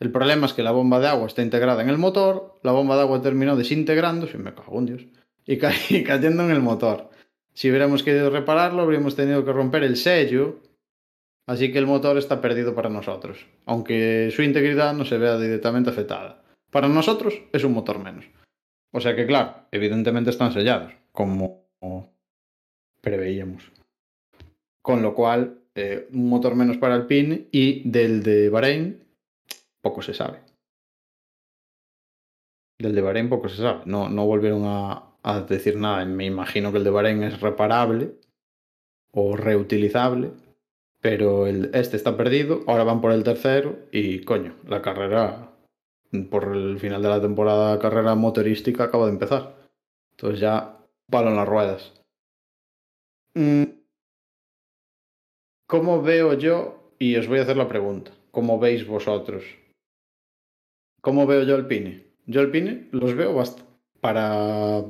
El problema es que la bomba de agua está integrada en el motor, la bomba de agua terminó desintegrándose, me cago en Dios, y, ca- (laughs) y cayendo en el motor. Si hubiéramos querido repararlo, habríamos tenido que romper el sello Así que el motor está perdido para nosotros, aunque su integridad no se vea directamente afectada. Para nosotros es un motor menos. O sea que, claro, evidentemente están sellados, como preveíamos. Con lo cual, eh, un motor menos para Alpine y del de Bahrein poco se sabe. Del de Bahrein poco se sabe. No, no volvieron a, decir nada. Me imagino que el de Bahrein es reparable o reutilizable, pero este está perdido. Ahora van por el tercero y, coño, la carrera por el final de la temporada carrera motorística acaba de empezar. Entonces ya en las ruedas. Mm. ¿Cómo veo yo? Y os voy a hacer la pregunta. ¿Cómo veis vosotros? ¿Cómo veo yo el Pine? Yo el Pine los veo bast para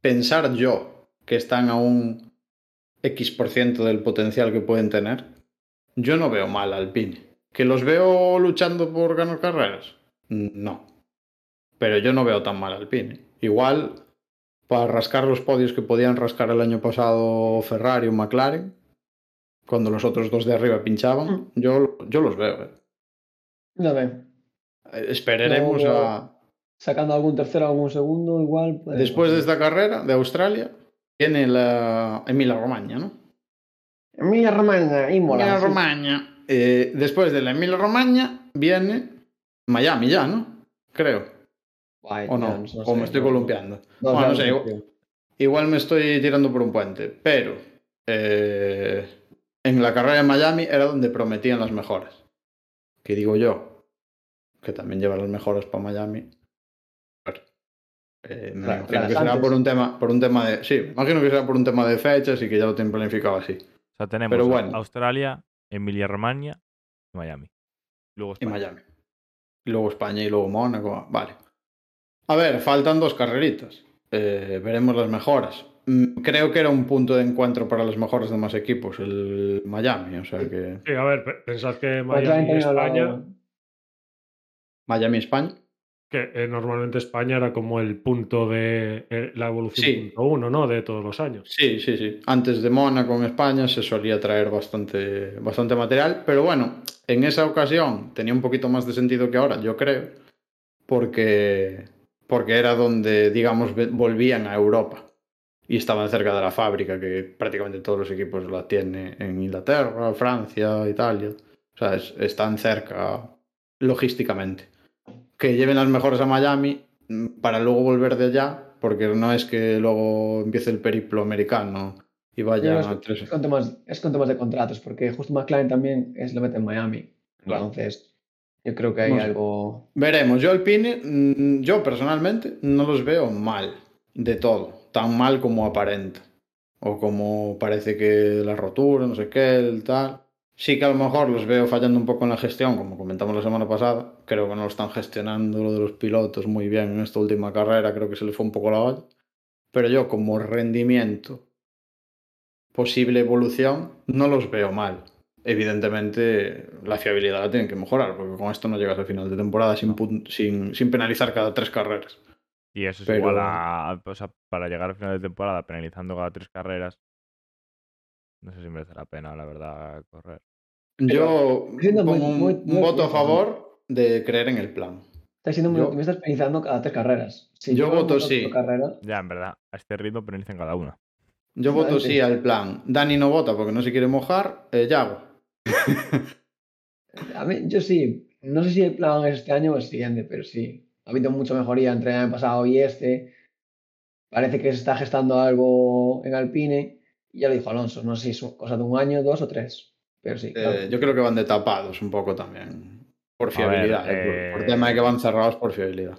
pensar yo que están a un X% del potencial que pueden tener. Yo no veo mal al Pine. ¿Que los veo luchando por ganar carreras? No. Pero yo no veo tan mal al Pine. Igual, para rascar los podios que podían rascar el año pasado Ferrari o McLaren, cuando los otros dos de arriba pinchaban, yo, yo los veo. ¿eh? No veo. Esperaremos No, a. Sacando algún tercero, algún segundo, igual. puede Después de pasar. esta carrera de Australia, viene la Emilia Romagna, ¿no? Emilia Romagna, Imola. Emilia sí. Romagna. Eh, después de la Emilia Romagna viene Miami ya, ¿no? Creo. O no, tío, sé, o me estoy no- columpiando. No, Bueno, no sé, igual, igual me estoy tirando por un puente, pero eh, en la carrera de Miami era donde prometían las mejoras. Que digo yo, que también lleva las mejoras para Miami. Eh, me Claro, imagino que será por un tema, por un tema de. Sí, imagino que será por un tema de fechas y que ya lo tienen planificado así. O sea, tenemos Pero a- bueno. Australia, Emilia Romagna y Miami. Luego Y España. Miami. Y luego España y luego Mónaco. Vale. A ver, faltan dos carreritas. Eh, veremos las mejoras. Mm, Creo que era un punto de encuentro para las mejoras de más equipos, el Miami. O sea que. Sí, a ver, pe- pensad que Miami y España, Miami, España. que eh, normalmente España era como el punto de eh, la evolución Sí. punto uno, ¿no? De todos los años. Sí, sí, sí. Antes de Mónaco en España se solía traer bastante, bastante material, pero bueno, en esa ocasión tenía un poquito más de sentido que ahora, yo creo, porque, porque era donde, digamos, volvían a Europa y estaban cerca de la fábrica, que prácticamente todos los equipos la tienen en Inglaterra, Francia, Italia. O sea, es- están cerca logísticamente. Que lleven las mejores a Miami mm, para luego volver de allá, porque no es que luego empiece el periplo americano y vaya creo a tres. es, es con temas, es con temas de contratos, porque justo McLaren también es lo mete en Miami. Claro. Entonces, yo creo que hay algo. Veremos, yo Alpine, mm, yo personalmente no los veo mal de todo, tan mal como aparenta. O como parece que la rotura, no sé qué, el tal. Sí que a lo mejor los veo fallando un poco en la gestión, como comentamos la semana pasada. Creo que no lo están gestionando lo de los pilotos muy bien en esta última carrera, creo que se les fue un poco la olla. Pero yo como rendimiento, posible evolución, no los veo mal. Evidentemente la fiabilidad la tienen que mejorar, porque con esto no llegas al final de temporada sin, pun- sin, sin penalizar cada tres carreras. Y eso es Pero- igual a, o sea, para llegar al final de temporada penalizando cada tres carreras. No sé si merece la pena, la verdad, correr. Yo muy- pongo un, muy- un muy voto a favor de creer en el plan. Estás siendo muy Yo- optimista penalizando cada tres carreras. Si Yo voto sí. Ya, en verdad, a este ritmo penalizan cada una. Yo voto Vale. sí al plan. Dani no vota porque no se quiere mojar. Eh, Yago. (laughs) a mí, yo sí. No sé si el plan es este año o el siguiente, pero sí. Ha habido mucha mejoría entre el año pasado y este. Parece que se está gestando algo en Alpine. Y ya lo dijo Alonso. No sé si es cosa de un año, dos o tres. Pero sí. claro. Eh, yo creo que van de tapados un poco también. Por A ver, fiabilidad. eh, por, por eh, tema de que van cerrados por fiabilidad.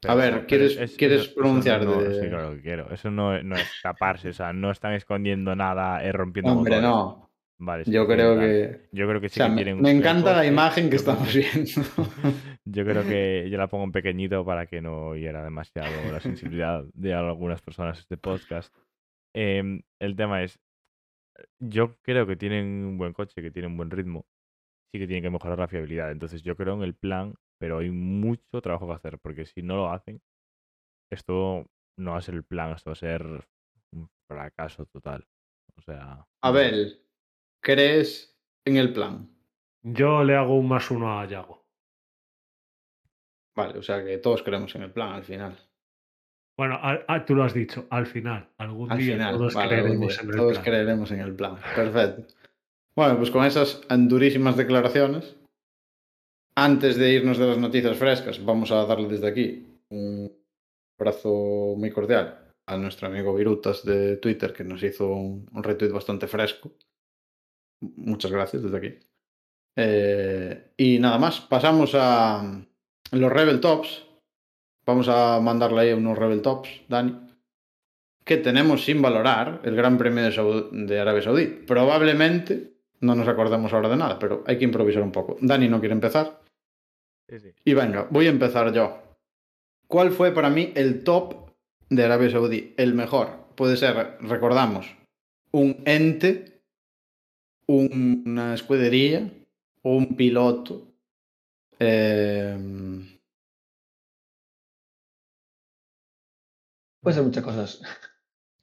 Pero- ver, ¿quieres- quieres pronunciar no, de- Sí, claro que quiero. Eso no, no es taparse, o sea, no están escondiendo nada, eh, rompiendo Hombre, motores. no. Vale, Yo sí, creo que. Yo creo que O sí sea, que me, encanta la imagen que estamos viendo. (laughs) Yo creo que yo la pongo en pequeñito para que no hiera demasiado la sensibilidad de algunas personas este podcast. Em, el tema es, yo creo que tienen un buen coche, que tienen un buen ritmo, sí que tienen que mejorar la fiabilidad. Entonces yo creo en el plan, pero hay mucho trabajo que hacer, porque si no lo hacen, esto no va a ser el plan, esto va a ser un fracaso total. O sea, Abel, ¿crees en el plan. Yo le hago un más uno a Yago. Vale, o sea que todos creemos en el plan al final. Bueno, a- a- tú lo has dicho, al final. Algún Al día final, todos vale, algún creeremos día, en el todos plan. creeremos en el plan. Perfecto. Bueno, pues con esas durísimas declaraciones, antes de irnos de las noticias frescas, vamos a darle desde aquí un abrazo muy cordial a nuestro amigo Virutas de Twitter, que nos hizo un, un retweet bastante fresco. Muchas gracias desde aquí. Eh, y nada más, pasamos a los Rebel Tops. Vamos a mandarle ahí unos Rebel Tops, Dani. Que tenemos sin valorar el Gran Premio de, Saud- de Arabia Saudí. Probablemente no nos acordemos ahora de nada, pero hay que improvisar un poco. Dani no quiere empezar. Sí, sí. Y venga, voy a empezar yo. ¿Cuál fue para mí el top de Arabia Saudí? El mejor. Puede ser, recordamos, un ente, un- una escudería un piloto. Eh, Puede ser muchas cosas.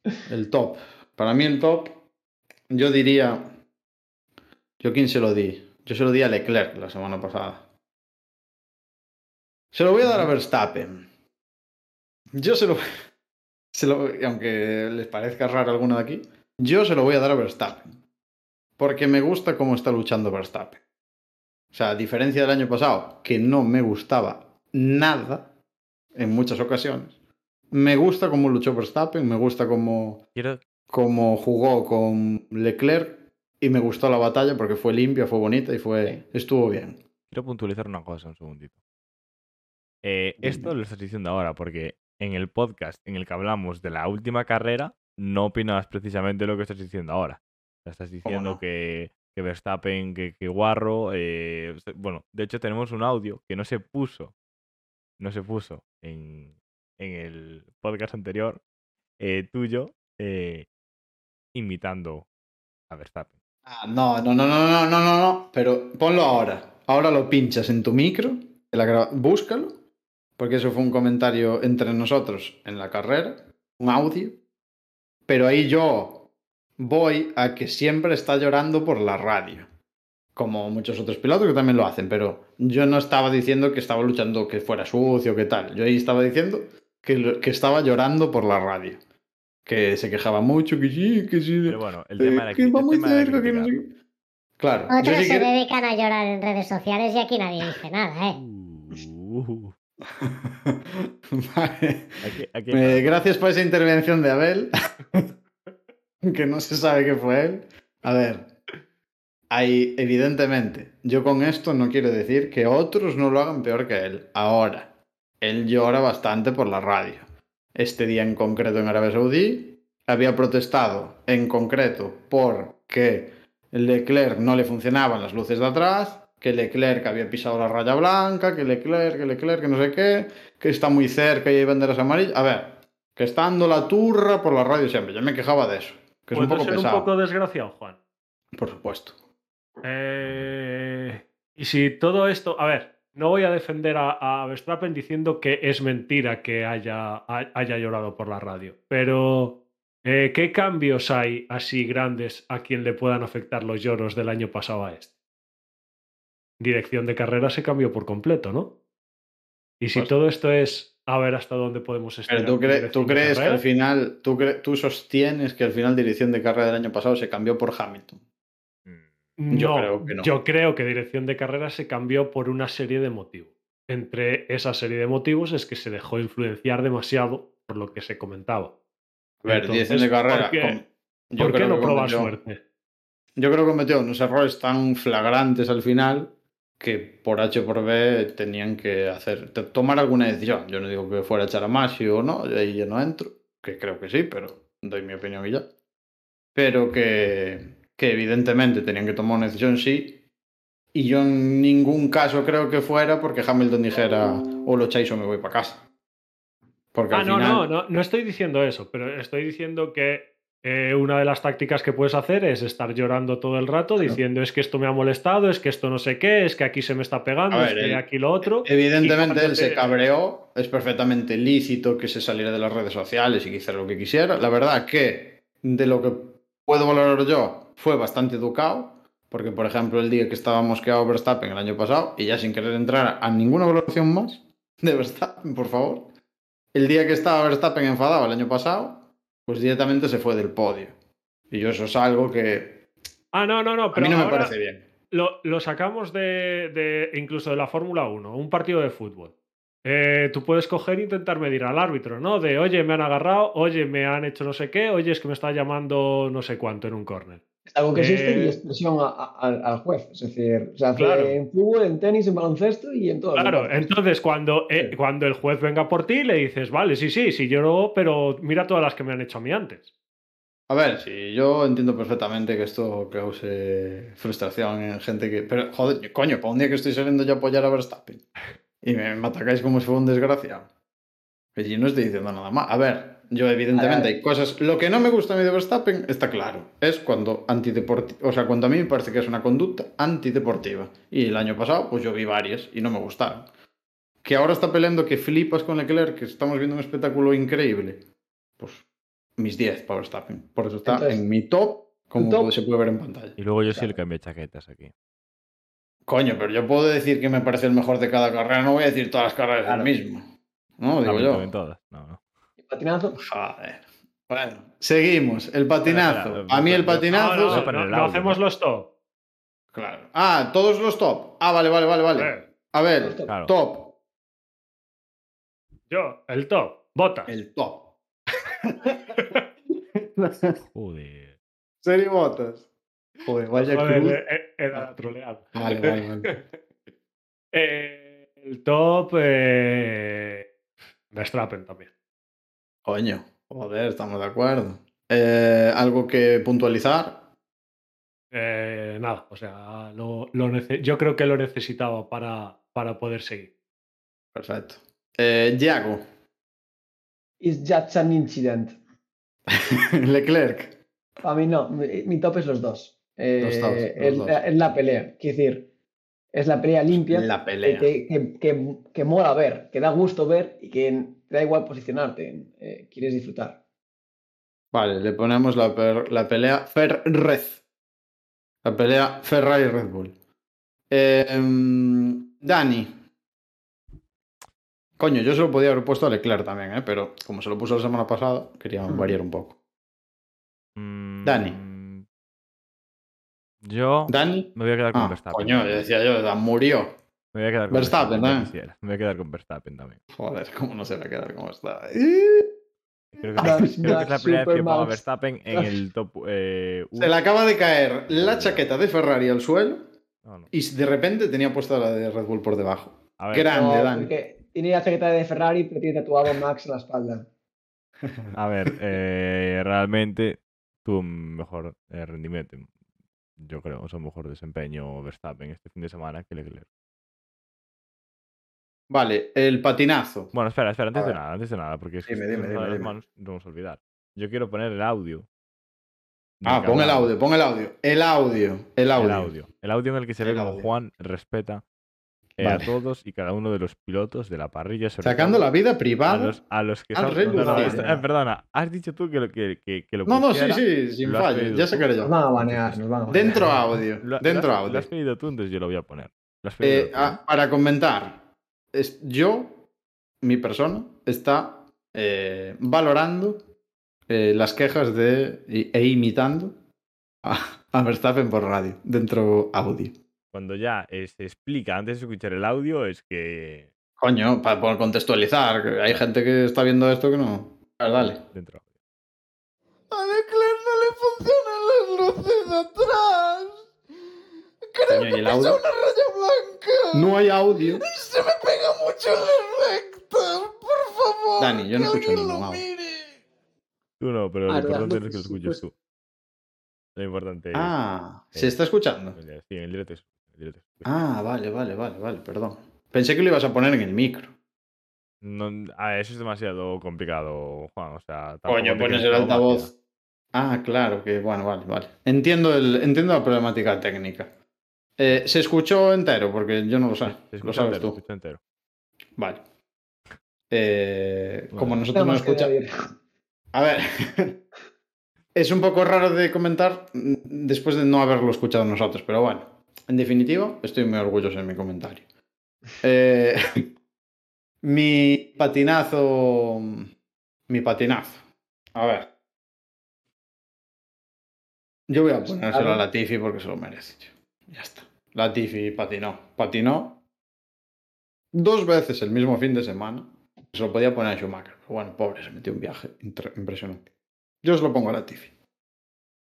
(laughs) el top. Para mí el top, yo diría... ¿Yo quién se lo di? Yo se lo di a Leclerc la semana pasada. Se lo voy a dar a Verstappen. Yo se lo... (laughs) se lo- aunque les parezca raro alguno de aquí, yo se lo voy a dar a Verstappen. Porque me gusta cómo está luchando Verstappen. O sea, a diferencia del año pasado, que no me gustaba nada en muchas ocasiones, me gusta cómo luchó Verstappen, me gusta cómo, Quiero, cómo jugó con Leclerc y me gustó la batalla porque fue limpia, fue bonita y fue estuvo bien. quiero puntualizar una cosa, un segundito. Eh, esto lo estás diciendo ahora porque en el podcast en el que hablamos de la última carrera no opinabas precisamente lo que estás diciendo ahora. Estás diciendo no? que, que Verstappen, que, que Guarro. eh, bueno, de hecho tenemos un audio que no se puso. No se puso en, en el podcast anterior eh, tuyo eh, imitando a Verstappen. Ah, no, no, no, no, no, no, no, no, pero ponlo ahora. Ahora lo pinchas en tu micro, búscalo, porque eso fue un comentario entre nosotros en la carrera, un audio, pero ahí yo voy a que siempre está llorando por la radio, como muchos otros pilotos que también lo hacen, pero yo no estaba diciendo que estaba luchando que fuera sucio, que tal, yo ahí estaba diciendo que, que estaba llorando por la radio, que se quejaba mucho, que sí, que sí, Pero bueno, el tema era que va muy cerca, que no sé. Claro, Otros sí se que... dedican a llorar en redes sociales y aquí nadie dice nada, ¿eh? Uh, Vale. (laughs) aquí- aquí- (laughs) Eh, gracias por esa intervención de Abel, (laughs) que no se sabe qué fue él. A ver, hay, evidentemente, yo con esto no quiero decir que otros no lo hagan peor que él. Ahora, él llora bastante por la radio. Este día en concreto en Arabia Saudí había protestado en concreto porque Leclerc no le funcionaban las luces de atrás, que Leclerc había pisado la raya blanca, que Leclerc, que Leclerc, que no sé qué, que está muy cerca y hay banderas amarillas. A ver, que está dando la turra por la radio siempre. Yo me quejaba de eso. Que es un poco ser pesado. un poco desgraciado, Juan. Por supuesto. Eh, y si todo esto, a ver, no voy a defender a, a Verstappen diciendo que es mentira que haya, ha- haya llorado por la radio, pero eh, ¿qué cambios hay así grandes a quien le puedan afectar los lloros del año pasado a este? Dirección de carrera se cambió por completo, ¿no? Y si Pues- todo esto es a ver hasta dónde podemos estar. Pero tú, cre- tú crees que al final, tú, tú sostienes que al final dirección de carrera del año pasado se cambió por Hamilton. Yo No, creo que no. Yo creo que dirección de carrera se cambió por una serie de motivos. Entre esa serie de motivos es que se dejó influenciar demasiado por lo que se comentaba. A ver, Entonces, dirección de carrera. ¿por qué, com- yo por qué creo no probar suerte? Yo creo que cometió unos errores tan flagrantes al final que por H o por B tenían que hacer tomar alguna decisión. Yo no digo que fuera a echar a Masi o no, ahí yo no entro, que creo que sí, pero doy mi opinión y ya. Pero que, que evidentemente tenían que tomar una decisión sí. Y yo en ningún caso creo que fuera porque Hamilton dijera o lo echáis o me voy para casa. Porque Ah, al no, final, no, no, no estoy diciendo eso, pero estoy diciendo que eh, una de las tácticas que puedes hacer es estar llorando todo el rato diciendo es que esto me ha molestado, es que esto no sé qué, es que aquí se me está pegando, es que el- aquí lo otro. Evidentemente él se cabreó, es perfectamente lícito que se saliera de las redes sociales y que hiciera lo que quisiera. La verdad que de lo que puedo valorar yo fue bastante educado, Porque, por ejemplo, el día que estaba mosqueado Verstappen el año pasado, y ya sin querer entrar a ninguna valoración más de Verstappen, por favor, el día que estaba Verstappen enfadado el año pasado, pues directamente se fue del podio. Y yo eso es algo que Ah, no, no, no, a pero mí no me parece bien. lo, lo sacamos de, de- incluso de la Fórmula 1, un partido de fútbol. Eh, tú puedes coger e intentar medir al árbitro, ¿no? De, oye, me han agarrado, oye, me han hecho no sé qué, oye, es que me está llamando no sé cuánto en un córner. Es algo que existe Eh, y es presión a- a- al, juez. Es decir, se hace Claro. en fútbol, en tenis, en baloncesto y en todo. Claro, entonces cuando, eh, Sí. cuando el juez venga por ti, le dices, vale, sí, sí, sí, yo no, pero mira todas las que me han hecho a mí antes. A ver, sí, yo entiendo perfectamente que esto cause frustración en gente que. Pero, joder, coño, para un día que estoy saliendo yo a apoyar a Verstappen y me, me atacáis como si fuera un desgraciado. Que yo no estoy diciendo nada más. A ver, yo evidentemente hay cosas. Lo que no me gusta a mí de Verstappen está claro. Es cuando antideportiva. O sea, cuando a mí me parece que es una conducta antideportiva. Y el año pasado, pues yo vi varias y no me gustaron. Que ahora está peleando que flipas con Leclerc, que estamos viendo un espectáculo increíble. Pues mis 10 para Verstappen. Por eso está Entonces, en mi top, como top- se puede ver en pantalla. Y luego yo sí Claro. le cambié chaquetas aquí. Coño, pero yo puedo decir que me parece el mejor de cada carrera, no voy a decir todas las carreras Claro. el mismo. No, digo yo. también todas. No, no. Patinazo. Joder. Bueno, seguimos. El patinazo. A mí el patinazo. No, no, no, no hacemos los top. Claro. Ah, todos los top. Ah, vale, vale, vale, vale. A ver. Claro. top. yo, el top, botas. El top. (laughs) Joder. Serie botas. Joder, vaya Joder, cruz. eh, era troleado. Vale, vale, vale. (laughs) Eh, el top, eh, Verstappen también. Coño, joder, estamos de acuerdo. Eh, algo que puntualizar. Eh, nada, o sea, lo, yo creo que lo necesitaba para, para poder seguir. Perfecto. Eh, Yago. It's just an incident. (laughs) Leclerc. Para mí no, mi, mi top es los dos. Eh, Los dos, los es, dos. es la pelea. Quiero decir, es la pelea limpia. La pelea. Que, que, que, que mola ver, que da gusto ver y que te da igual posicionarte. eh, quieres disfrutar. Vale, le ponemos la, per- la pelea Ferrez. La pelea Ferrari-Red Bull. Eh, em, Dani. Coño, yo se lo podía haber puesto a Leclerc también, ¿eh? pero como se lo puso la semana pasada, quería Mm. variar un poco. Mm, Dani. Yo Dani. me voy a quedar con Ah, Verstappen. coño, yo decía yo, Dan murió. Me voy a quedar con Verstappen, ¿eh? Me voy a quedar con Verstappen también. Joder, cómo no se va a quedar como está. Creo que, creo que es la primera vez que pongo a. Verstappen en el top eh, Se le acaba de caer la chaqueta de Ferrari al suelo No, no. y de repente tenía puesta la de Red Bull por debajo. A ver, Grande, No, porque tiene la chaqueta de Ferrari, pero tiene tatuado Max en la espalda. a ver eh, realmente tuvo un mejor eh, rendimiento. Yo creo, o sea, un mejor desempeño Verstappen este fin de semana que Leclerc. Vale, el patinazo. Bueno, espera, espera, antes A de nada, antes de nada, porque es que Dime, dime, nos dime, las dime. manos, no vamos a olvidar. Yo quiero poner el audio. Ah, pon el audio, pon el audio. El audio, el audio. El audio. El audio en el que se ve como. Juan respeta eh, a todos y cada uno de los pilotos de la parrilla. sobre Sacando todo la vida a privada. los, a los que al son- no, eh, perdona, has dicho tú que lo, que, que, que lo No, no, sí, sí, sin fallo. Ya sacaré Nos yo. van a banear, nos van a banear. Dentro audio. Lo, Dentro lo has- audio. Lo has pedido tú, entonces yo lo voy a poner. Lo has pedido Eh, tú. ah, para comentar, es, yo, mi persona, está eh, valorando eh, las quejas de e, imitando a, (laughs) a Verstappen por radio, dentro audio. Cuando ya eh, se explica antes de escuchar el audio, es que. Coño, para, por contextualizar, que hay gente que está viendo esto que no. A ver, dale. Dentro. A Leclerc no le funcionan las luces de atrás. Creo Coño, ¿y el audio? una raya blanca. No hay audio. Se me pega mucho en las rectas, por favor. Dani, yo no escucho mire. Tú no, pero lo Ah, importante es que lo escuches pues. tú. Lo importante es. Ah, ¿se está escuchando? Sí, en el directo. es- en el directo es- Ah, vale, vale, vale, vale, perdón. Pensé que lo ibas a poner en el micro. No, ah, eso es demasiado complicado, Juan. O sea, tampoco Coño, pones el altavoz. Ah, claro, que bueno, vale, vale. Entiendo, el, entiendo la problemática técnica. Eh, ¿Se escuchó entero? Porque yo no lo sé. Se Lo sabes entero, se tú. escucha entero. Vale. Eh, como nosotros no escuchamos. A ver. (laughs) Es un poco raro de comentar mm, después de no haberlo escuchado nosotros, pero bueno, en definitiva, estoy muy orgulloso de mi comentario. Eh, (laughs) mi patinazo. Mi patinazo. A ver. Yo voy a ponérselo a claro. Latifi porque se lo merece. Ya está. Latifi patinó. Patinó dos veces el mismo fin de semana. Se lo podía poner a Schumacher. Pero bueno, pobre, se metió un viaje impresionante. Yo os lo pongo a Latifi.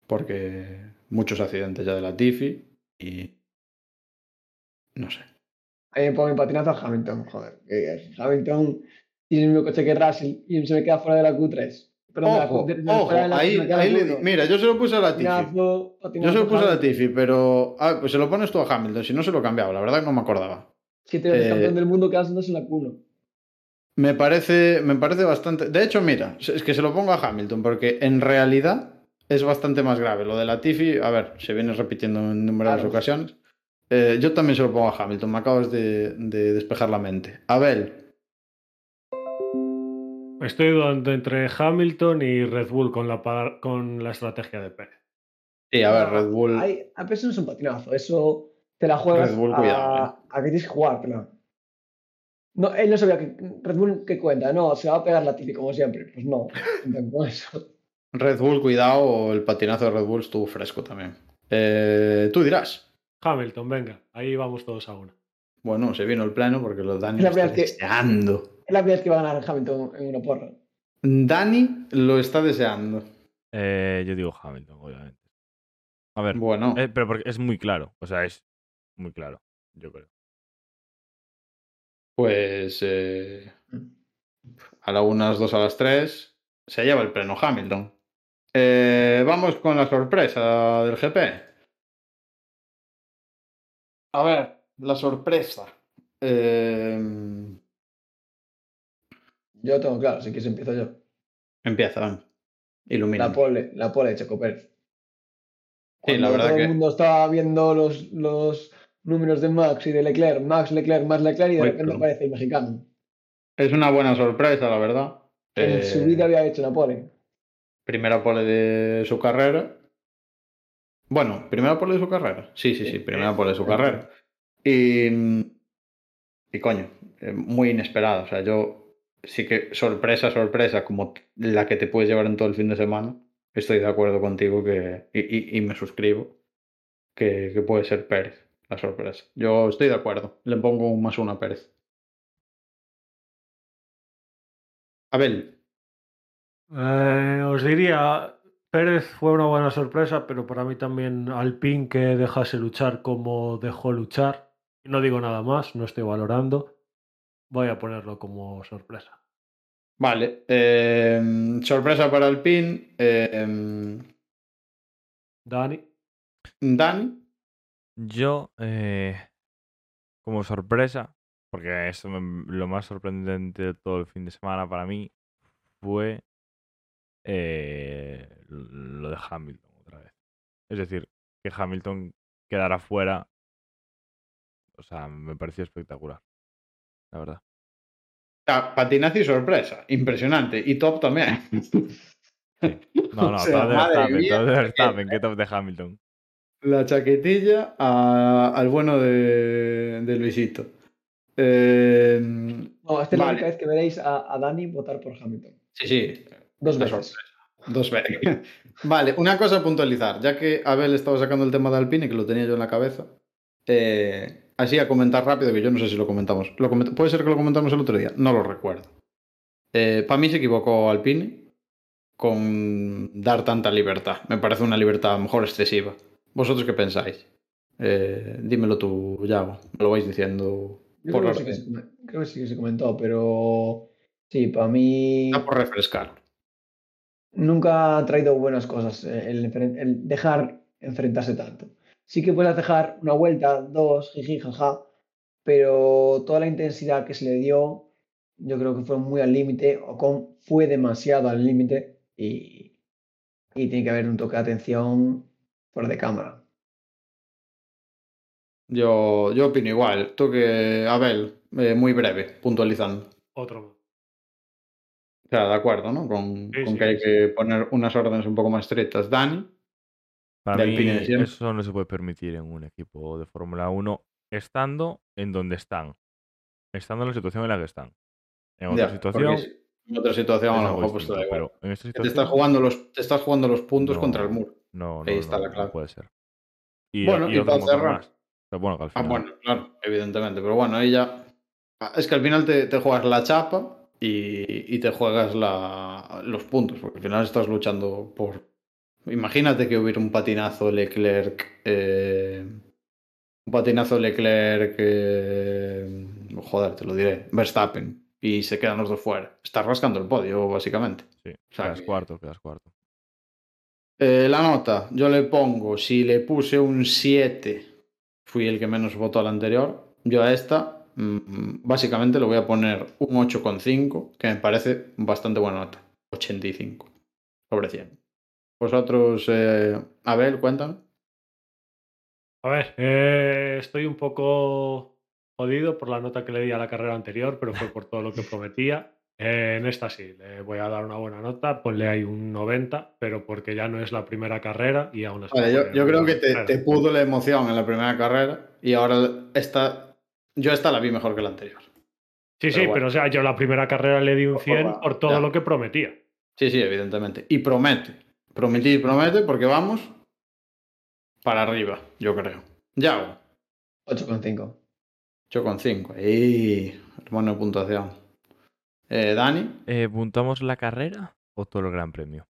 Porque muchos accidentes ya de Latifi y. No sé. Ahí me pongo mi patinazo a Hamilton, joder. Hamilton tiene el mismo coche que Russell y se me queda fuera de la Q3. Perdón, la Ojo, Q3, de- ojo, la- ahí, la ahí le Q1. di- Mira, yo se lo puse a. Patinazo, patinazo, Yo se lo puse a Hamilton. Latifi, pero. Ah, pues se lo pones tú a Hamilton. Si no, se lo cambiaba. La verdad que no me acordaba. Siete veces Eh, campeón del mundo quedándose en la Q1. Me parece, me parece bastante. De hecho, mira, es que se lo pongo a Hamilton, porque en realidad es bastante más grave. Lo de Latifi, a ver, se viene repitiendo en numerosas Claro. ocasiones. Eh, yo también se lo pongo a Hamilton. Me acabas de, de despejar la mente. Abel, Estoy dudando entre Hamilton y Red Bull con la, con la estrategia de Pérez. sí, a ver, No, Red Bull. Hay, a veces no es un patinazo, eso te la juegas Red Bull, a, cuidado, eh. a que tienes que jugártela. No, él no sabía que Red Bull qué cuenta, no, se va a pegar la Tifi como siempre. Pues no, con (laughs) eso. Red Bull, cuidado, el patinazo de Red Bull estuvo fresco también. Eh, tú dirás. Hamilton, venga, ahí vamos todos a una. Bueno, se vino el pleno porque los Dani La lo está verdad es que-. Es la primera vez que va a ganar Hamilton en una porra. Dani lo está deseando. Eh, yo digo Hamilton, obviamente. A ver, Bueno, eh, pero porque es muy claro. O sea, es muy claro, yo creo. pues eh, a la 1, a las 2, a las 3 se lleva el pleno Hamilton. Eh, vamos con la sorpresa del GP. A ver, la sorpresa. Eh, Yo lo tengo claro, que se empiezo yo. empieza. Ilumina. La pole, la pole de. Sí, la verdad todo que- el mundo estaba viendo los, los números de Max y de Leclerc, Max, Leclerc, más Leclerc, y de Uy, repente aparece el mexicano. Es una buena sorpresa, la verdad. En Eh, su vida había hecho una pole. Primera pole de su carrera. Bueno, primera pole de su carrera. Sí, sí, sí, primera pole de su carrera. Y, y coño, eh, muy inesperada. O sea, yo sí que sorpresa, sorpresa, como la que te puedes llevar en todo el fin de semana. Estoy de acuerdo contigo que, y, y- y me suscribo que, que puede ser Pérez la sorpresa. Yo estoy de acuerdo. Le pongo un más uno a Pérez. Abel, Eh, os diría, Pérez fue una buena sorpresa, pero para mí también Alpine que dejase luchar como dejó luchar. No digo nada más, no estoy valorando. Voy a ponerlo como sorpresa. Vale, eh, sorpresa para Alpine. Eh, Dani, Dani, Yo, eh, como sorpresa, porque eso me- lo más sorprendente de todo el fin de semana para mí fue eh, lo de Hamilton otra vez. Es decir, que Hamilton quedara fuera. O sea, me pareció espectacular. La verdad. ah, patinazo y sorpresa. Impresionante. Y top también. No, (laughs) no, O sea, top de Verstappen, top de Verstappen, ¿qué top de Hamilton? La chaquetilla a- al bueno de, de Luisito. Eh, No, esta es la única vez que veréis a, a Dani votar por Hamilton. sí, sí. Dos veces. sorpresa. Dos veces. (laughs) Vale, una cosa a puntualizar. Ya que Abel estaba sacando el tema de Alpine, que lo tenía yo en la cabeza. eh, así a comentar rápido, que yo no sé si lo comentamos. Lo coment- Puede ser que lo comentamos el otro día. No lo recuerdo. para mí se equivocó Alpine con dar tanta libertad. Me parece una libertad a lo mejor excesiva. ¿Vosotros qué pensáis? Eh, dímelo tú, Yago. Me lo vais diciendo Yo por, creo, que sí que se, creo que sí que se comentó, pero sí, para mí Ah, por refrescar. nunca ha traído buenas cosas eh, el dejar enfrentarse tanto. Sí que puedes dejar una vuelta, dos, jiji, jaja, pero toda la intensidad que se le dio, yo creo que fue muy al límite, o con fue demasiado al límite y, y tiene que haber un toque de atención fuera de cámara. Yo, yo opino igual. Tú que, Abel, eh, muy breve, puntualizando. otro más. sea, de acuerdo, ¿no? Con, Sí, con sí, que hay sí. que poner unas órdenes un poco más estrictas. Dani, Para mí, eso no se puede permitir en un equipo de Fórmula 1 estando en donde están. Estando en la situación en la que están. En otra ya, situación. en otra situación a lo mejor pues distinto, pero en esta situación. Te estás jugando los, te estás jugando los puntos No, contra el muro. No, no, Ahí no, está la no clave. puede ser. Y, Bueno, y y para cerrar. bueno, que al Ah, final. bueno, claro, evidentemente. Pero bueno, ahí ya. ah, Es que al final te, te juegas la chapa y, y te juegas la, los puntos, porque al final estás luchando por. Imagínate que hubiera un patinazo Leclerc. eh, un patinazo Leclerc. eh, joder, te lo diré. Verstappen. Y se quedan los dos fuera. Estás rascando el podio, básicamente. Sí, o sea quedas que- cuarto, quedas cuarto. Eh, la nota, yo le pongo, si le puse un 7, fui el que menos votó a la anterior. Yo a esta, mm, básicamente le voy a poner un 8,5, que me parece bastante buena nota. 85 sobre 100. Vosotros, eh, Abel, cuentan. A ver, eh, estoy un poco jodido por la nota que le di a la carrera anterior, pero fue por todo lo que prometía. Eh, en esta sí, le voy a dar una buena nota, ponle ahí un 90, pero porque ya no es la primera carrera y aún así. Vale, yo, creo que te, pudo la emoción en la primera carrera y ahora esta, yo esta la vi mejor que la anterior. Sí, sí, bueno. pero o sea, yo la primera carrera le di un Por 100 favor, por todo ya. lo que prometía. Sí, sí, evidentemente. Y promete. Prometí y promete porque vamos para arriba, yo creo. Yago. 8,5. 8,5. ¡Ey! Hermano de puntuación. Eh, Dani, Eh, ¿Puntamos la carrera o todo el Gran Premio?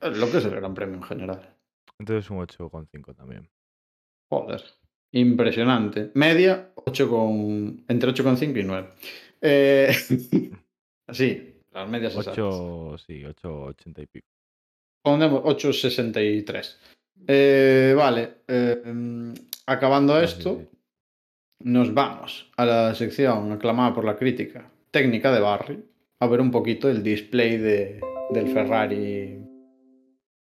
eh, lo que es el Gran Premio en general. Entonces un 8,5 también. Joder. Impresionante. Media, 8 con... entre 8,5 y 9. Eh... (laughs) sí, las medias exactas. 8, sí, 8,80 y pico. Pondremos 8,63. Eh, vale. eh, mm, acabando Ah, esto, nos vamos a la sección aclamada por la crítica técnica de Barry. A ver un poquito el display de, del Ferrari.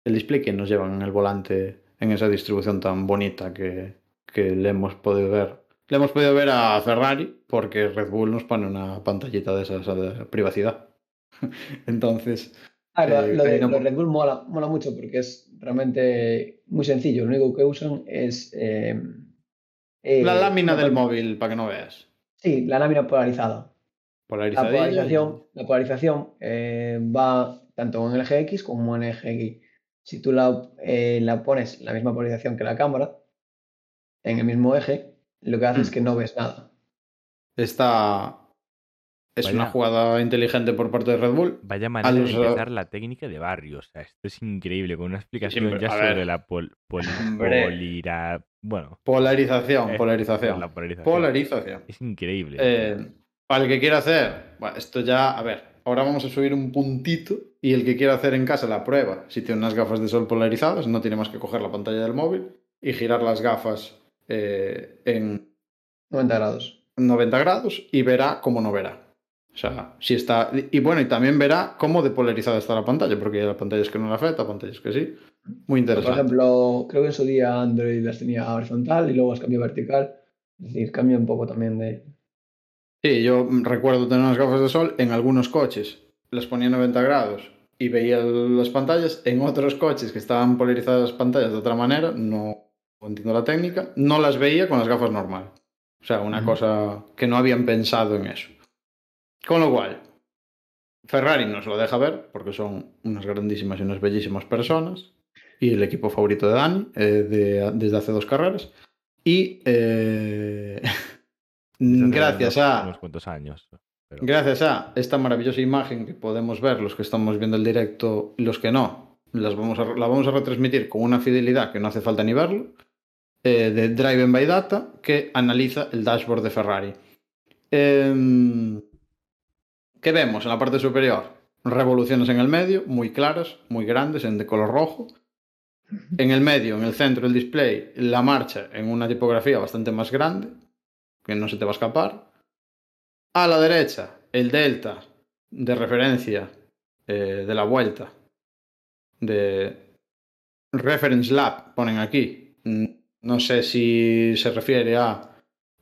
El display que nos llevan en el volante en esa distribución tan bonita que, que le hemos podido ver. Le hemos podido ver a Ferrari porque Red Bull nos pone una pantallita de esas de privacidad. (laughs) Entonces, Ah, lo, Eh, lo de no- los Red Bull mola, mola mucho porque es realmente muy sencillo. Lo único que usan es. eh, eh, la lámina del móvil, para que no veas. Sí, la lámina polarizada. La polarización, la polarización va tanto en el eje X como en el eje Y. Si tú la, la pones la misma polarización que la cámara, en el mismo eje, lo que hace es Mm. que no ves nada. Está. Es Vaya. una jugada inteligente por parte de Red Bull. Vaya manera los, de empezar la técnica de barrio. O sea, esto es increíble. Con una explicación ya sobre ver. la pol, polira- Bueno, Polarización, polarización. la polarización. Polarización. Es increíble. Eh, para el que quiera hacer, bueno, esto ya, a ver, ahora vamos a subir un puntito y el que quiera hacer en casa la prueba, si tiene unas gafas de sol polarizadas, no tiene más que coger la pantalla del móvil y girar las gafas eh, en 90 grados. 90 grados y verá cómo no verá. O sea, si está. Y bueno, y también verá cómo depolarizada está la pantalla, porque hay pantallas que no le afecta, pantallas que sí. Muy Por interesante. ejemplo, creo que en su día Android las tenía horizontal y luego las cambió vertical. Es decir, cambia un poco también de. Sí, yo recuerdo tener unas gafas de sol en algunos coches, las ponía 90 grados y veía las pantallas. En otros coches que estaban polarizadas las pantallas de otra manera, no entiendo la técnica, no las veía con las gafas normal. O sea, una Ujú. cosa que no habían pensado en eso. Con lo cual, Ferrari nos lo deja ver porque son unas grandísimas y unas bellísimas personas y el equipo favorito de Dani eh, de- desde hace dos carreras. Y eh, (laughs) gracias unos- a Unos cuantos años. pero- Gracias a esta maravillosa imagen que podemos ver los que estamos viendo el directo y los que no, las vamos a, la vamos a retransmitir con una fidelidad que no hace falta ni verlo, eh, de Driven by Data, que analiza el dashboard de Ferrari. Em, ¿Qué vemos en la parte superior? Revoluciones en el medio, muy claras, muy grandes, en de color rojo. En el medio, en el centro del display, la marcha en una tipografía bastante más grande, que no se te va a escapar. A la derecha, el delta de referencia eh, de la vuelta de reference lap, ponen aquí. Mm, No sé si se refiere a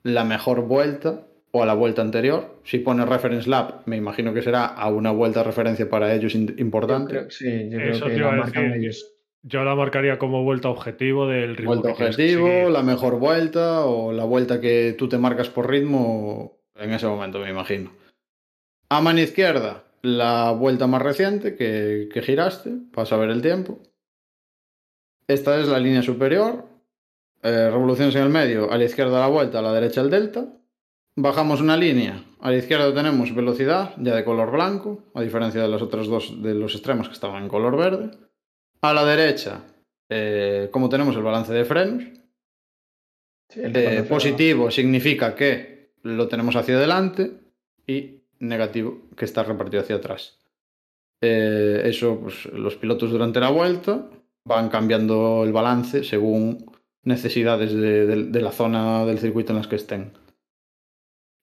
la mejor vuelta o a la vuelta anterior. Si pone reference lap, me imagino que será a una vuelta de referencia para ellos Yo importante. creo, sí, yo creo Eso que te iba la a marcan decir. ellos. Yo la marcaría como vuelta objetivo del ritmo. Vuelta que objetivo, la mejor vuelta o la vuelta que tú te marcas por ritmo en ese momento, me imagino. A mano izquierda, la vuelta más reciente que, que giraste para saber el tiempo. Esta es la línea superior. eh, revoluciones en el medio, a la izquierda la vuelta, a la derecha el delta. Bajamos una línea. A la izquierda tenemos velocidad, ya de color blanco, a diferencia de los otros dos de los extremos que estaban en color verde. A la derecha, eh, como tenemos el balance de frenos, Sí, eh, positivo significa que lo tenemos hacia adelante y negativo que está repartido hacia atrás. Eh, eso, pues los pilotos durante la vuelta van cambiando el balance según necesidades de, de- de la zona del circuito en las que estén.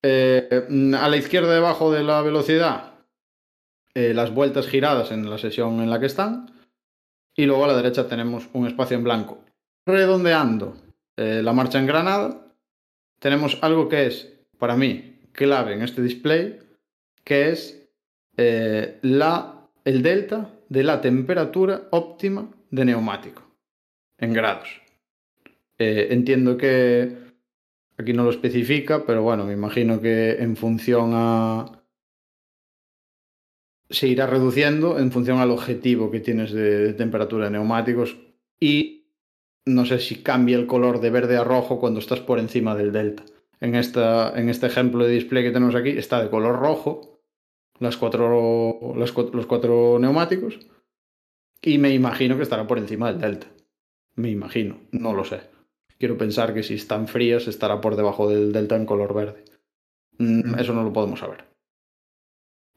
Eh, mm, a la izquierda debajo de la velocidad, eh, las vueltas giradas en la sesión en la que están. Y luego a la derecha tenemos un espacio en blanco. Redondeando eh, la marcha en granada, tenemos algo que es, para mí, clave en este display, que es la, el delta de la temperatura óptima de neumático en grados. Entiendo que aquí no lo especifica, pero bueno, me imagino que en función a... se irá reduciendo en función al objetivo que tienes de, temperatura de neumáticos y no sé si cambia el color de verde a rojo cuando estás por encima del delta. En, esta, en este ejemplo de display que tenemos aquí está de color rojo las cuatro, los cuatro neumáticos y me imagino que estará por encima del delta. Me imagino, no lo sé. Quiero pensar que si están frías estará por debajo del delta en color verde. Mm, Eso no lo podemos saber.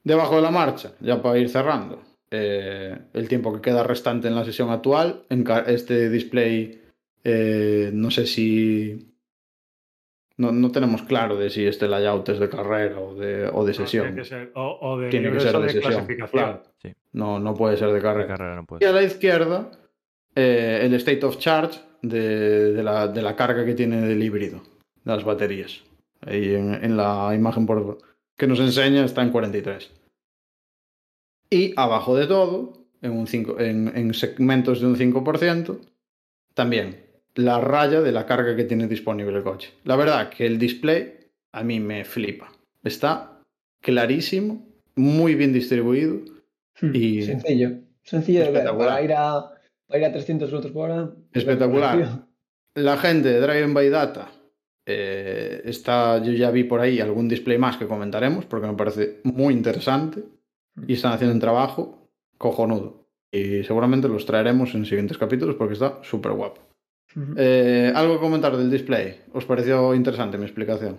Debajo de la marcha, ya para ir cerrando, eh, el tiempo que queda restante en la sesión actual, en este display, eh, no sé si... No, no tenemos claro de si este layout es de carrera o de, o de No, sesión. tiene que ser, o, o de Tiene que libres ser o de de sesión, clasificación. claro. Sí. No, no puede ser de carrera. carrera no Y a la izquierda, eh, el state of charge de, de la, de la carga que tiene el híbrido, de las baterías. Ahí en, en la imagen por, que nos enseña está en 43. Y abajo de todo, en, un cinco- en, en segmentos de un 5%, también la raya de la carga que tiene disponible el coche. La verdad que el display a mí me flipa. Está clarísimo, muy bien distribuido y- Sencillo. Sencillo de ver. Espectacular. Para ir a, para ir a 300 kilómetros por hora. Espectacular. La gente de Driven by Data eh, está, yo ya vi por ahí algún display más que comentaremos porque me parece muy interesante y están haciendo un trabajo cojonudo. Y seguramente los traeremos en siguientes capítulos porque está súper guapo. Eh, ¿Algo que comentar del display? ¿Os pareció interesante mi explicación?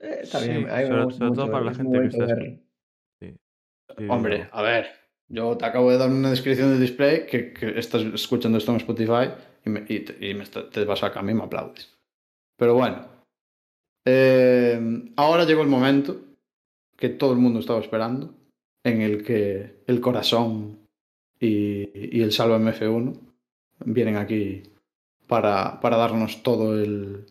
Eh, está Sí, bien. sobre- sobre todo para la gente que está verlo. Sí, Hombre, a ver, yo te acabo de dar una descripción del display que, estás escuchando esto en Spotify y, me- te, y vas a mí y me aplaudes. Pero bueno, eh, ahora llegó el momento que todo el mundo estaba esperando, en el que el corazón y, y el Salva MF1 vienen aquí para, para darnos todo el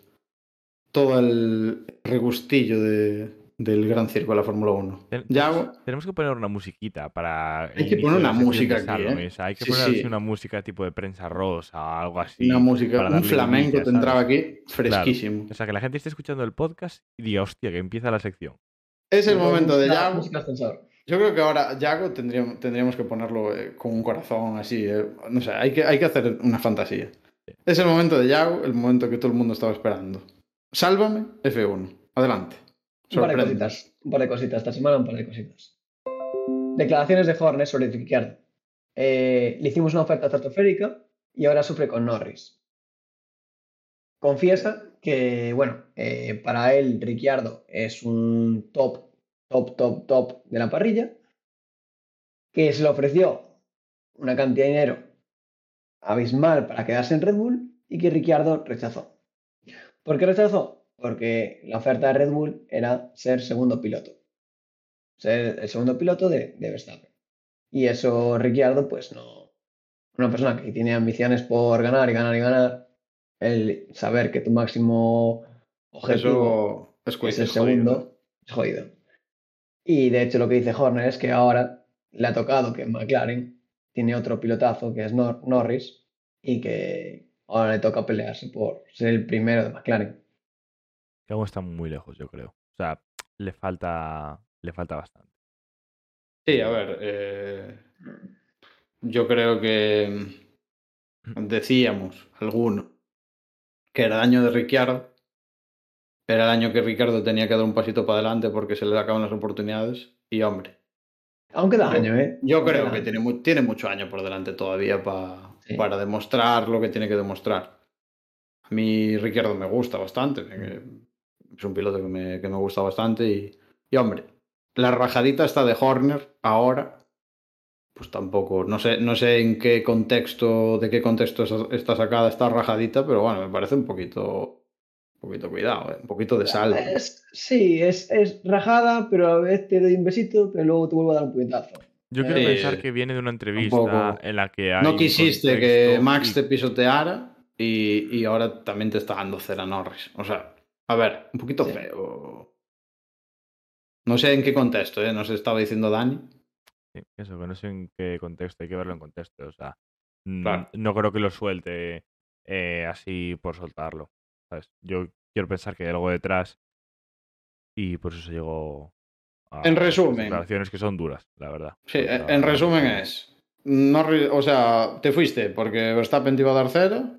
todo el regustillo de- del gran circo de la Fórmula 1. Ten- Yago, Tenemos que poner una musiquita para. Hay que poner una música aquí, ¿eh? hay que Sí, poner sí. una música tipo de prensa rosa o algo así. una música, para un flamenco te entraba aquí fresquísimo. O sea, que la gente esté escuchando el podcast y diga, hostia, que empieza la sección. Es el momento de ascensor. Yo creo que ahora Yago tendríamos, tendríamos que ponerlo eh, con un corazón así. eh, No sé, hay que, hay que hacer una fantasía. Es el momento de Yago, el momento que todo el mundo estaba esperando. Sálvame, F1. Adelante. Un par de cositas. Un par de cositas. Esta semana un par de cositas. Declaraciones de Horner sobre Ricciardo. Eh, le hicimos una oferta estratosférica y ahora sufre con Norris. Confiesa que, bueno, eh, para él Ricciardo es un top, top, top, top de la parrilla, que se le ofreció una cantidad de dinero abismal para quedarse en Red Bull y que Ricciardo rechazó. ¿Por qué rechazó? Porque la oferta de Red Bull era ser segundo piloto. Ser el segundo piloto de, de Verstappen. Y eso Ricciardo, pues no. Una persona que tiene ambiciones por ganar y ganar y ganar, el saber que tu máximo objetivo. Es, que es el es jodido. segundo, es jodido. Y de hecho lo que dice Horner es que ahora le ha tocado que McLaren tiene otro pilotazo que es Nor- Norris y que ahora le toca pelearse por ser el primero de McLaren. Que aún está muy lejos, yo creo. O sea, le falta, le falta bastante. Sí, a ver. eh, yo creo que decíamos, alguno, que era el año de Ricciardo. Era el año que Ricardo tenía que dar un pasito para adelante porque se le acaban las oportunidades. Y hombre, Aunque da año, ¿eh? yo Aunque creo que tiene, mu- tiene mucho año por delante todavía pa- Sí. para demostrar lo que tiene que demostrar. A mí Ricciardo me gusta bastante. Es un piloto que me, que me gusta bastante. Y, y, hombre, la rajadita está de Horner ahora. Pues tampoco, no sé, no sé en qué contexto, de qué contexto está sacada esta rajadita, pero bueno, me parece un poquito, un poquito cuidado, ¿eh? un poquito de sal. Es- sí, es, es rajada, pero a vez te doy un besito, pero luego te vuelvo a dar un puñetazo. Yo quiero Eh, pensar que viene de una entrevista en la que hay No quisiste que Max y- te pisoteara y, y ahora también te está dando cera Norris. O sea, a ver, un poquito Sí. feo. No sé en qué contexto, ¿eh? Nos estaba diciendo Dani. Sí, eso, que no sé en qué contexto, hay que verlo en contexto. O sea, mm, Claro. no creo que lo suelte eh, así por soltarlo. ¿sabes? Yo quiero pensar que hay algo detrás y por eso se llegó a En resumen. declaraciones que son duras, la verdad. Sí, O sea, en resumen es. O sea, te fuiste porque Verstappen te iba a dar cera.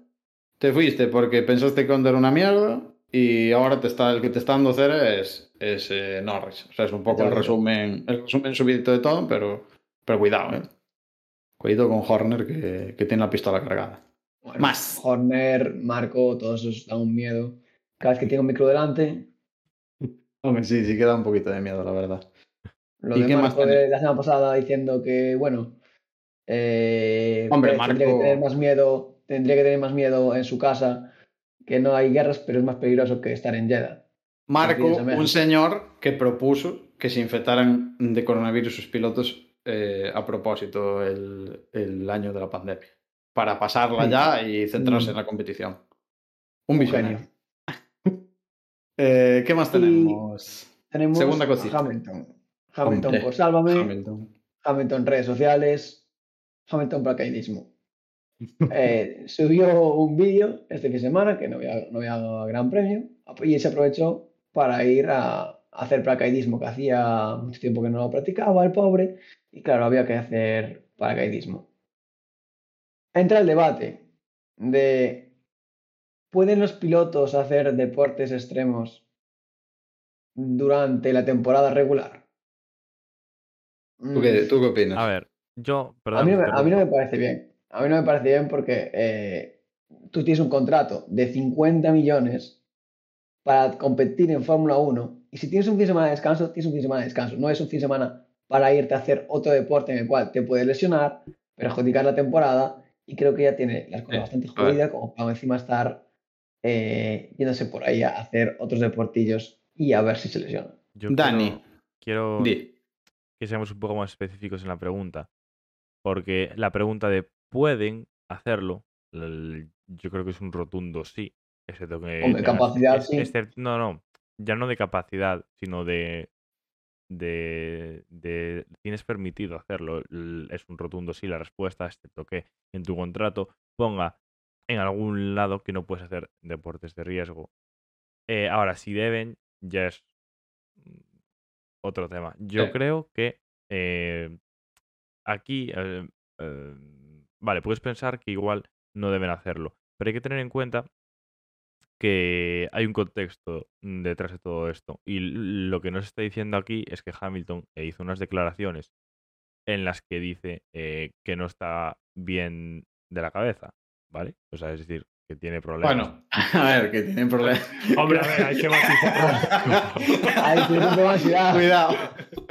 Te fuiste porque pensaste que Honda era una mierda. Y ahora te está, el que te está dando cera es, es eh, Norris. O sea, es un poco el resumen, el resumen subidito de todo, pero, pero cuidado, ¿eh? Cuidado con Horner que, que tiene la pistola cargada. Bueno, Más. Horner, Marco, todos esos dan un miedo. Cada vez que tengo un micro delante, Hombre, sí, sí que da un poquito de miedo, la verdad. lo ¿Y de qué más Marco de la semana pasada diciendo que, bueno, eh, Hombre, Pérez tendría que Marco- tener más miedo, tendría que tener más miedo en su casa, que no hay guerras, pero es más peligroso que estar en Jeddah. Marco, un señor que propuso que se infectaran de coronavirus sus pilotos eh, a propósito el, el año de la pandemia. Para pasarla Sí. ya y centrarse Mm. en la competición. Un visionario. (laughs) Eh, ¿Qué más tenemos? Tenemos Segunda cosita. Hamilton. Hamilton Hombre, por Sálvame, Hamilton. Hamilton redes sociales, Hamilton paracaidismo. Eh, subió un vídeo este fin de semana que no había, no había gran premio y se aprovechó para ir a, a hacer paracaidismo que hacía mucho tiempo que no lo practicaba el pobre y claro, había que hacer paracaidismo. Entra el debate de ¿pueden los pilotos hacer deportes extremos durante la temporada regular? ¿Tú qué, tú qué opinas? A ver, yo, A perdón, mí, no te me, a mí no me parece bien. A mí no me parece bien porque eh, tú tienes un contrato de 50 millones para competir en Fórmula 1 y si tienes un fin de semana de descanso, tienes un fin de semana de descanso. No es un fin de semana para irte a hacer otro deporte en el cual te puedes lesionar, perjudicar la temporada y creo que ya tiene las cosas bastante jodidas como para encima estar eh, yéndose por ahí a hacer otros deportillos y a ver si se lesiona. Yo Dani, quiero, que seamos un poco más específicos en la pregunta. Porque la pregunta de ¿pueden hacerlo? Yo creo que es un rotundo sí. Excepto que Hombre, tengas- capacidad, es- sí. no, no. Ya no de capacidad, sino de. De, de- Tienes permitido hacerlo. Es un rotundo sí la respuesta, excepto que en tu contrato ponga en algún lado que no puedes hacer deportes de riesgo. Eh, ahora, si deben, ya es mm, otro tema. Yo Sí. creo que eh, aquí, eh, vale, puedes pensar que igual no deben hacerlo, pero hay que tener en cuenta que hay un contexto detrás de todo esto. Y lo que nos está diciendo aquí es que Hamilton hizo unas declaraciones en las que dice eh, que no está bien de la cabeza, ¿vale? O sea, es decir, que tiene problemas. Bueno, (laughs) a ver, que tienen problemas. (laughs) Hombre, a ver, hay que matizarlo. (laughs) Ay, tienes un poco de ansiedad. Cuidado.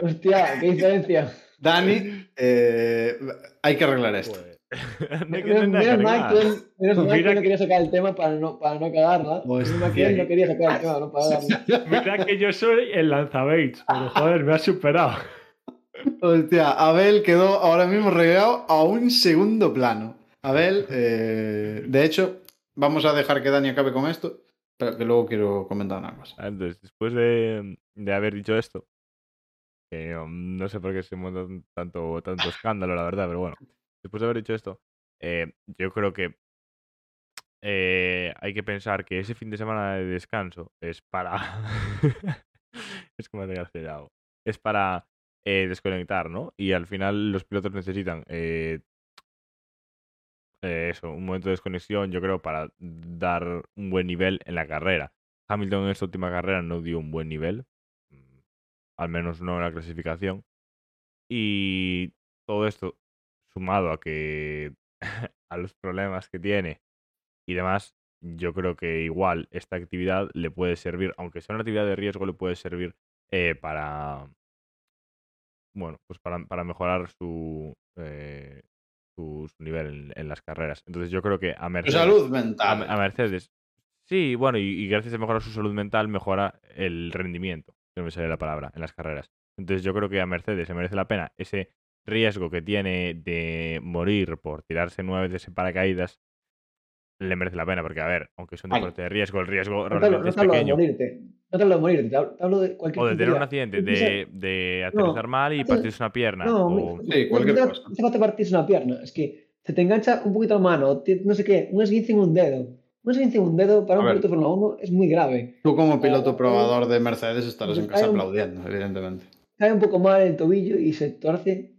Hostia, qué diferencia. Dani, eh, hay que arreglar esto. Pues, (laughs) no hay que Menos, tener menos mal que arreglar. él, menos mal que Mira él no que- quería sacar el tema para no, para no cagarla. Menos mal que él no quería sacar el tema no para (laughs) cagarla. Mira que yo soy el lanzabaits, pero joder, me ha superado. Hostia, Abel quedó ahora mismo relegado a un segundo plano. Abel, eh, de hecho, vamos a dejar que Dani acabe con esto, Pero que luego quiero comentar una cosa. Entonces, después de, de haber dicho esto, um, no sé por qué se monta tanto, tanto escándalo, la verdad, pero bueno, después de haber dicho esto, eh, yo creo que eh, hay que pensar que ese fin de semana de descanso es para... (laughs) es como de García Es para eh, desconectar, ¿no? Y al final los pilotos necesitan eso, un momento de desconexión, yo creo, para dar un buen nivel en la carrera. Hamilton en esta última carrera no dio un buen nivel, mm, al menos no en la clasificación. Y todo esto, sumado a que (laughs) a los problemas que tiene y demás, yo creo que igual esta actividad le puede servir, aunque sea una actividad de riesgo, le puede servir eh, para, bueno, pues para, para mejorar su, eh, su, su nivel en, en las carreras. Entonces yo creo que a Mercedes, salud mental. a Mercedes, sí, bueno, y, y gracias a mejorar su salud mental, mejora el rendimiento, no me sale la palabra, en las carreras. Entonces yo creo que a Mercedes se merece la pena ese riesgo que tiene de morir por tirarse nueve veces en paracaídas, le merece la pena, porque a ver, aunque es un deporte de riesgo, el riesgo No realmente no es te hablo de pequeño. morirte. No te hablo de morirte. Te hablo, de cualquier O de tener un accidente, de, de aterrizar mal y partirse una pierna. No, o- Sí, cualquier no te- cosa. no te va a partirse una pierna. Es que se te engancha un poquito la mano, no sé qué, un esguince en un dedo. Un esguince en un dedo para A un ver. piloto de Fórmula 1 es muy grave. Tú como piloto O- probador de Mercedes estarás en casa un- aplaudiendo, evidentemente. Cae un poco mal el tobillo y se torce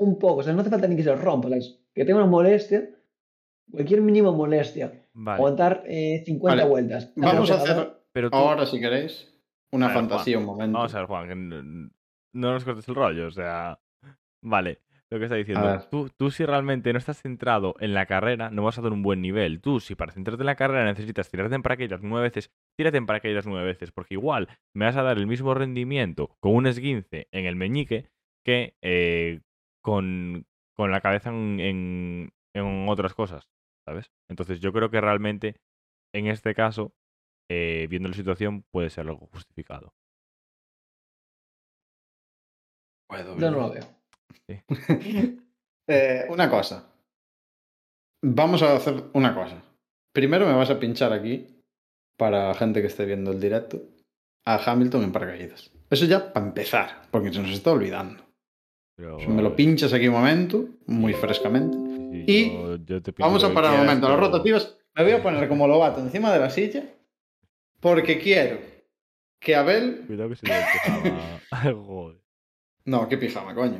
un poco. O sea, no hace falta ni que se rompa. ¿sabes? Que tenga una molestia, cualquier mínima molestia. Vale. Aguantar eh, 50 Vale. vueltas. Vamos a hacer Pero tú, ahora, si queréis, una ver, fantasía, un momento. Vamos a ver, Juan, que no nos cortes el rollo, o sea. Vale, lo que está diciendo. Tú, tú, si realmente no estás centrado en la carrera, no vas a dar un buen nivel. Tú, si para centrarte en la carrera necesitas tirarte en paracaídas nueve veces, tírate en paracaídas nueve veces, porque igual me vas a dar el mismo rendimiento con un esguince en el meñique que eh, con, con la cabeza en, en, en otras cosas, ¿sabes? Entonces, yo creo que realmente, en este caso, eh, viendo la situación, puede ser algo justificado. Puedo Yo no lo veo. (laughs) Eh, una cosa. Vamos a hacer una cosa. Primero me vas a pinchar aquí, para gente que esté viendo el directo, a Hamilton en paracaídas. Eso ya para empezar, porque se nos está olvidando. Si me lo pinchas aquí un momento, muy frescamente. Sí, Y yo- yo te Vamos a parar un momento. Las rotativas me voy a poner como lobato encima de la silla, porque quiero que Abel... Cuidado que se. Ay, (laughs) (laughs) Joder. No, qué pijama, coño.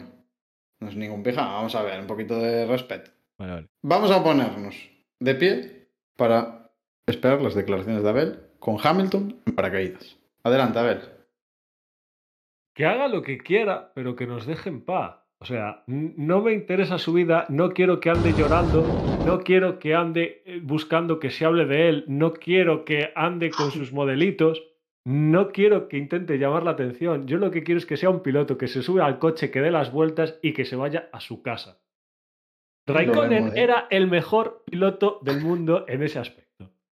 No es ningún pijama. Vamos a ver, un poquito de respeto. Vale, vale. Vamos a ponernos de pie para esperar las declaraciones de Abel con Hamilton en paracaídas. Adelante, Abel. Que haga lo que quiera, pero que nos deje en paz. O sea, no me interesa su vida, no quiero que ande llorando, no quiero que ande eh, buscando que se hable de él, no quiero que ande con (laughs) sus modelitos, no quiero que intente llamar la atención. Yo lo que quiero es que sea un piloto que se sube al coche, que dé las vueltas y que se vaya a su casa. Raikkonen ¿eh? era el mejor piloto del mundo en ese aspecto.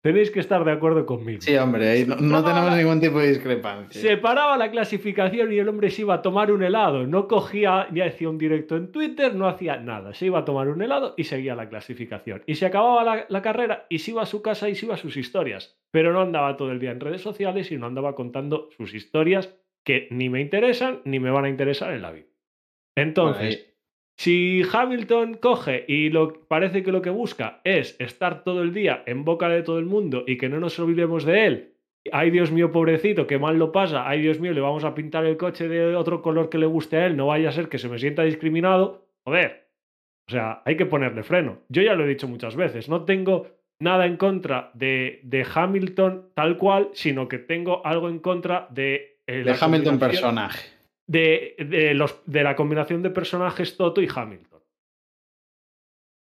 Tenéis que estar de acuerdo conmigo. Sí, hombre, ahí no, no tenemos ningún tipo de discrepancia. Se paraba la clasificación y el hombre se iba a tomar un helado. No cogía ni hacía un directo en Twitter, no hacía nada. Se iba a tomar un helado y seguía la clasificación. Y se acababa la, la carrera y se iba a su casa y se iba a sus historias. Pero no andaba todo el día en redes sociales y no andaba contando sus historias que ni me interesan ni me van a interesar en la vida. Entonces, si Hamilton coge y lo, parece que lo que busca es estar todo el día en boca de todo el mundo y que no nos olvidemos de él, ay Dios mío, pobrecito, qué mal lo pasa, ay Dios mío, le vamos a pintar el coche de otro color que le guste a él, no vaya a ser que se me sienta discriminado, joder. O sea, hay que ponerle freno. Yo ya lo he dicho muchas veces, no tengo nada en contra de, de Hamilton tal cual, sino que tengo algo en contra de... eh, de Hamilton personaje. De, de los, de la combinación de personajes Toto y Hamilton.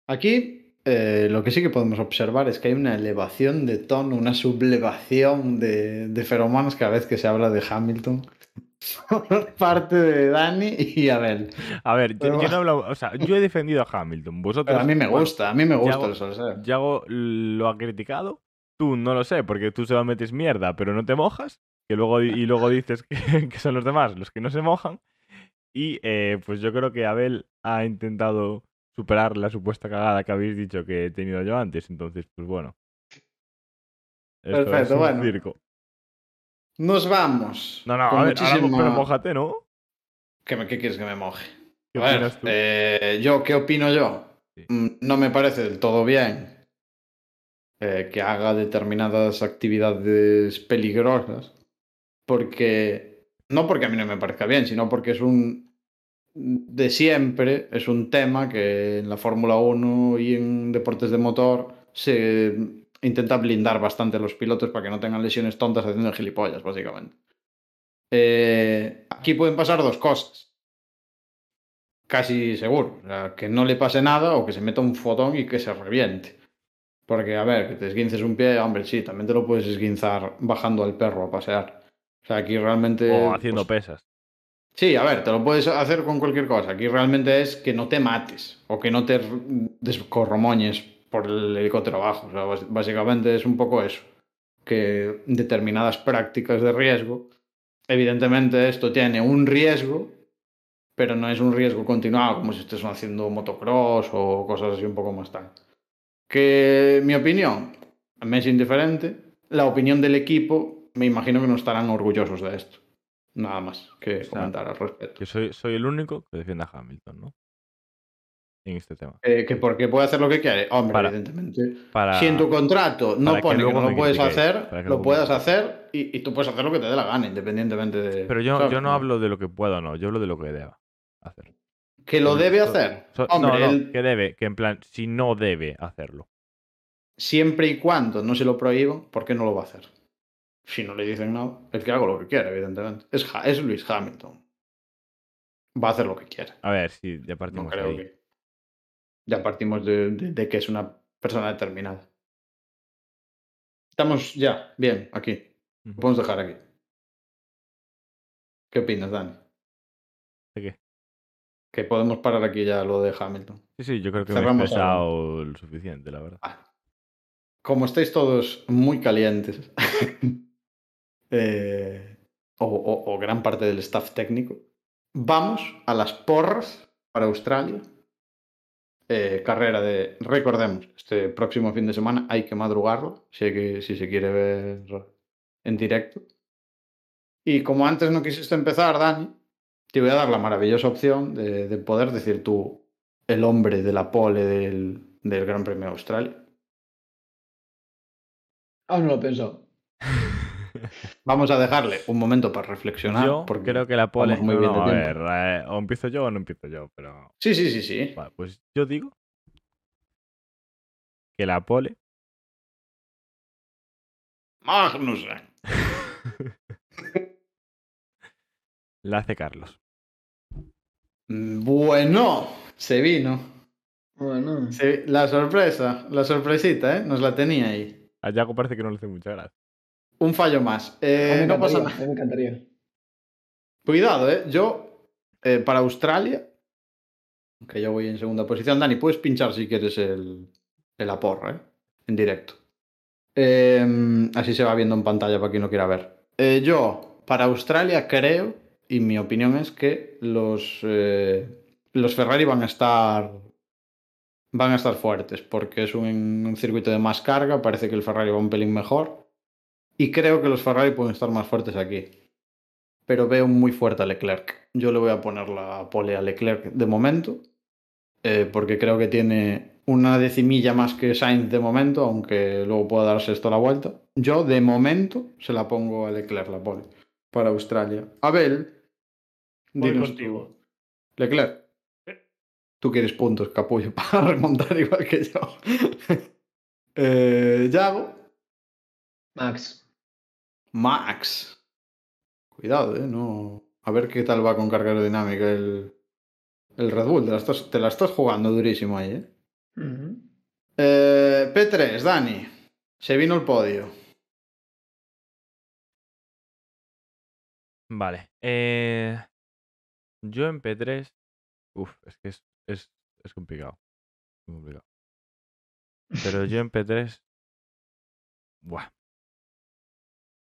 Aquí eh, lo que sí que podemos observar es que hay una elevación de tono, una sublevación de, de feromonas cada vez que se habla de Hamilton (laughs) por parte de Dani y Abel. A ver, yo, yo no hablo. O sea, yo he defendido a Hamilton. Vosotros. Pero a mí me bueno, gusta, a mí me gusta el salseo. Yago lo ha criticado. Tú no lo sé, porque tú solo metes mierda, pero no te mojas. Que luego, y luego dices que, (laughs) que son los demás los que no se mojan. Y eh, pues yo creo que Abel ha intentado superar la supuesta cagada que habéis dicho que he tenido yo antes. Entonces, pues bueno. Esto Perfecto, es un bueno. circo. Nos vamos. No, no, a ver, ahora, pero mójate, ¿no? ¿Qué, me- qué quieres que me moje? ¿Qué A ver, opinas tú? eh, yo, ¿qué opino yo? Sí. Mm, No me parece del todo bien eh, que haga determinadas actividades peligrosas, porque no porque a mí no me parezca bien, sino porque es un de siempre, es un tema que en la Fórmula 1 y en deportes de motor se intenta blindar bastante a los pilotos para que no tengan lesiones tontas haciendo gilipollas, básicamente. Eh, aquí pueden pasar dos cosas casi seguro. Que no le pase nada o que se meta un fotón y que se reviente. Porque, a ver, que te esguinces un pie, hombre, sí, también te lo puedes esguinzar bajando al perro a pasear. O sea, aquí realmente... O haciendo pues, pesas. Sí, a ver, te lo puedes hacer con cualquier cosa. Aquí realmente es que no te mates o que no te descorromoñes por el helicóptero abajo. O sea, básicamente es un poco eso. Que determinadas prácticas de riesgo, evidentemente esto tiene un riesgo, pero no es un riesgo continuado como si estés haciendo motocross o cosas así un poco más tal. Que mi opinión me es indiferente. La opinión del equipo, me imagino que no estarán orgullosos de esto. Nada más que O sea, comentar al respecto. Que soy, soy el único que defiende a Hamilton, ¿no? En este tema. Eh, que porque puede hacer lo que quiere. Hombre, Para- evidentemente. Para... Si en tu contrato no que pone que, luego no lo puedes hacer, que lo luego puedas hacer y, y tú puedes hacer lo que te dé la gana, independientemente de. Pero yo, ¿sabes? yo no hablo de lo que pueda o no, yo hablo de lo que deba hacer. Que lo debe So- hacer. so- Hombre, no, que debe, que en plan, si no debe hacerlo. siempre y cuando no se lo prohíban, ¿por qué no lo va a hacer? Si no le dicen nada, el que haga lo que quiera, evidentemente. Es, es Luis Hamilton. Va a hacer lo que quiera. A ver, si ya No partimos creo ahí. que. Ya partimos de, de- de que es una persona determinada. Estamos ya, bien, aquí. Lo podemos dejar aquí. ¿Qué opinas, Dani? ¿De qué? Que podemos parar aquí ya lo de Hamilton. Sí, sí, yo creo que me he Cerramos lo suficiente, la verdad. Ah. Como estáis todos muy calientes, (laughs) eh, o, o- o gran parte del staff técnico, vamos a las porras para Australia. Eh, carrera de, recordemos, este próximo fin de semana hay que madrugarlo, si, hay que, si se quiere ver en directo. Y como antes no quisiste empezar, Dani, te voy a dar la maravillosa opción de, de poder decir tú el hombre de la pole del, del Gran Premio de Australia. Aún no lo pensó. (laughs) Vamos a dejarle un momento para reflexionar. yo porque creo que la pole. muy no, bien no, de a ver, eh, o empiezo yo o no empiezo yo, pero. Sí, sí, sí, sí. Vale, pues yo digo que la pole. Magnussen. (laughs) la hace Carlos. Bueno, se vino. Bueno, Se- la sorpresa, la sorpresita, ¿eh? Nos la tenía ahí. A Yago parece que no le hace mucha gracia. Un fallo más. Eh, no pasa nada. me encantaría. Cuidado, ¿eh? Yo, eh, para Australia, que yo voy en segunda posición, Dani, puedes pinchar si quieres el, el aporra, ¿eh? En directo. Eh, así se va viendo en pantalla para quien no quiera ver. Eh, yo, para Australia, creo, y mi opinión es que los, los Ferrari van a estar van a estar fuertes, porque es un, un circuito de más carga, parece que el Ferrari va un pelín mejor, y creo que los Ferrari pueden estar más fuertes aquí pero veo muy fuerte a Leclerc. Yo le voy a poner la pole a Leclerc de momento, eh, porque creo que tiene una decimilla más que Sainz de momento, aunque luego pueda darse esto la vuelta. Yo de momento se la pongo a Leclerc la pole para Australia. Abel, Voy dinos contigo. tú. Leclerc. Tú quieres puntos, capullo, (laughs) para remontar igual que yo. (laughs) eh, Yago. Max. Max. Cuidado, eh, no. A ver qué tal va con carga aerodinámica el, el Red Bull. Te la, estás, te la estás jugando durísimo ahí, eh. Ujú. Eh, P3, Dani. Se vino el podio. Vale. Eh, yo en P3. Uf, es que es, es, es complicado. Muy complicado. Pero yo en P3. Buah.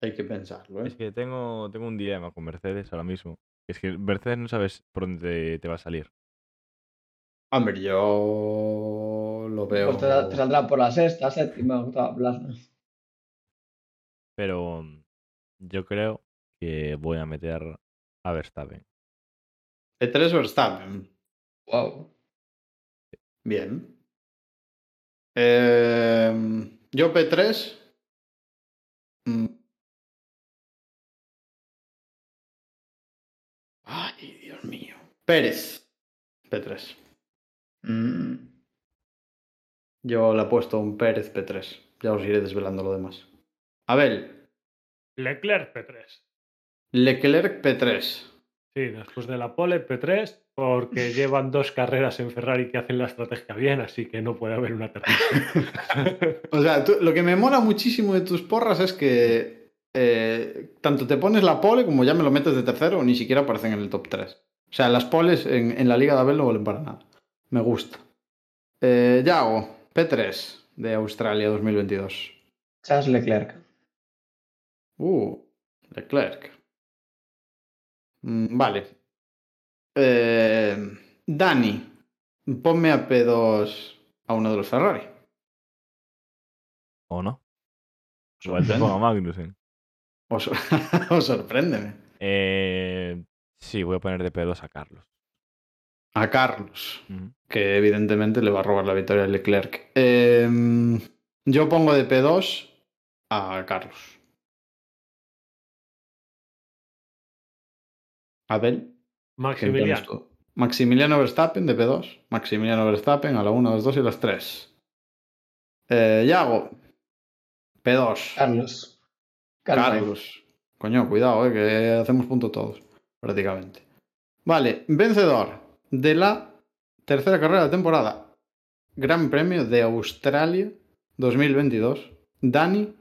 Hay que pensarlo, Es eh. que tengo, tengo un dilema con Mercedes ahora mismo. Es que Mercedes no sabes por dónde te, te va a salir. Hombre, yo lo veo. Pues te, te saldrá por la sexta, séptima, octava plaza. Pero mm, yo creo que voy a meter a Verstappen. P3 Verstappen. Wow. Bien. Eh, yo P3. mm. Pérez. P3. Mm. Yo le he puesto un Pérez P3. Ya os iré desvelando lo demás. Abel. Leclerc P3. Leclerc P3. Sí, después de la pole P3, porque (laughs) llevan dos carreras en Ferrari que hacen la estrategia bien, así que no puede haber una tercera. (laughs) O sea, tú- lo que me mola muchísimo de tus porras es que eh, tanto te pones la pole como ya me lo metes de tercero, ni siquiera aparecen en el top 3. O sea, las poles en, en la Liga de Abel no valen para nada. Me gusta. Eh, Yago, P3 de Australia 2022. Charles Leclerc. Uh, Leclerc. Mm, vale. Eh, Dani, ponme a P2 a uno de los Ferrari. ¿O no? (laughs) Pongo a Magnussen. O, sor- (laughs) o sorpréndeme. Eh, sí, voy a poner de P2 a Carlos. A Carlos, Ujú. que evidentemente le va a robar la victoria a Leclerc. Eh, yo pongo de P2 a Carlos. Abel, ¿qué pones Maximiliano. Maximiliano Verstappen de P2. Maximiliano Verstappen a la 1, las 2 y las 3. Eh, Yago, P2. Carlos. Calma. Carlos. Coño, cuidado, eh, que hacemos punto todos, prácticamente. Vale, vencedor de la tercera carrera de la temporada. Gran Premio de Australia 2022. Dani.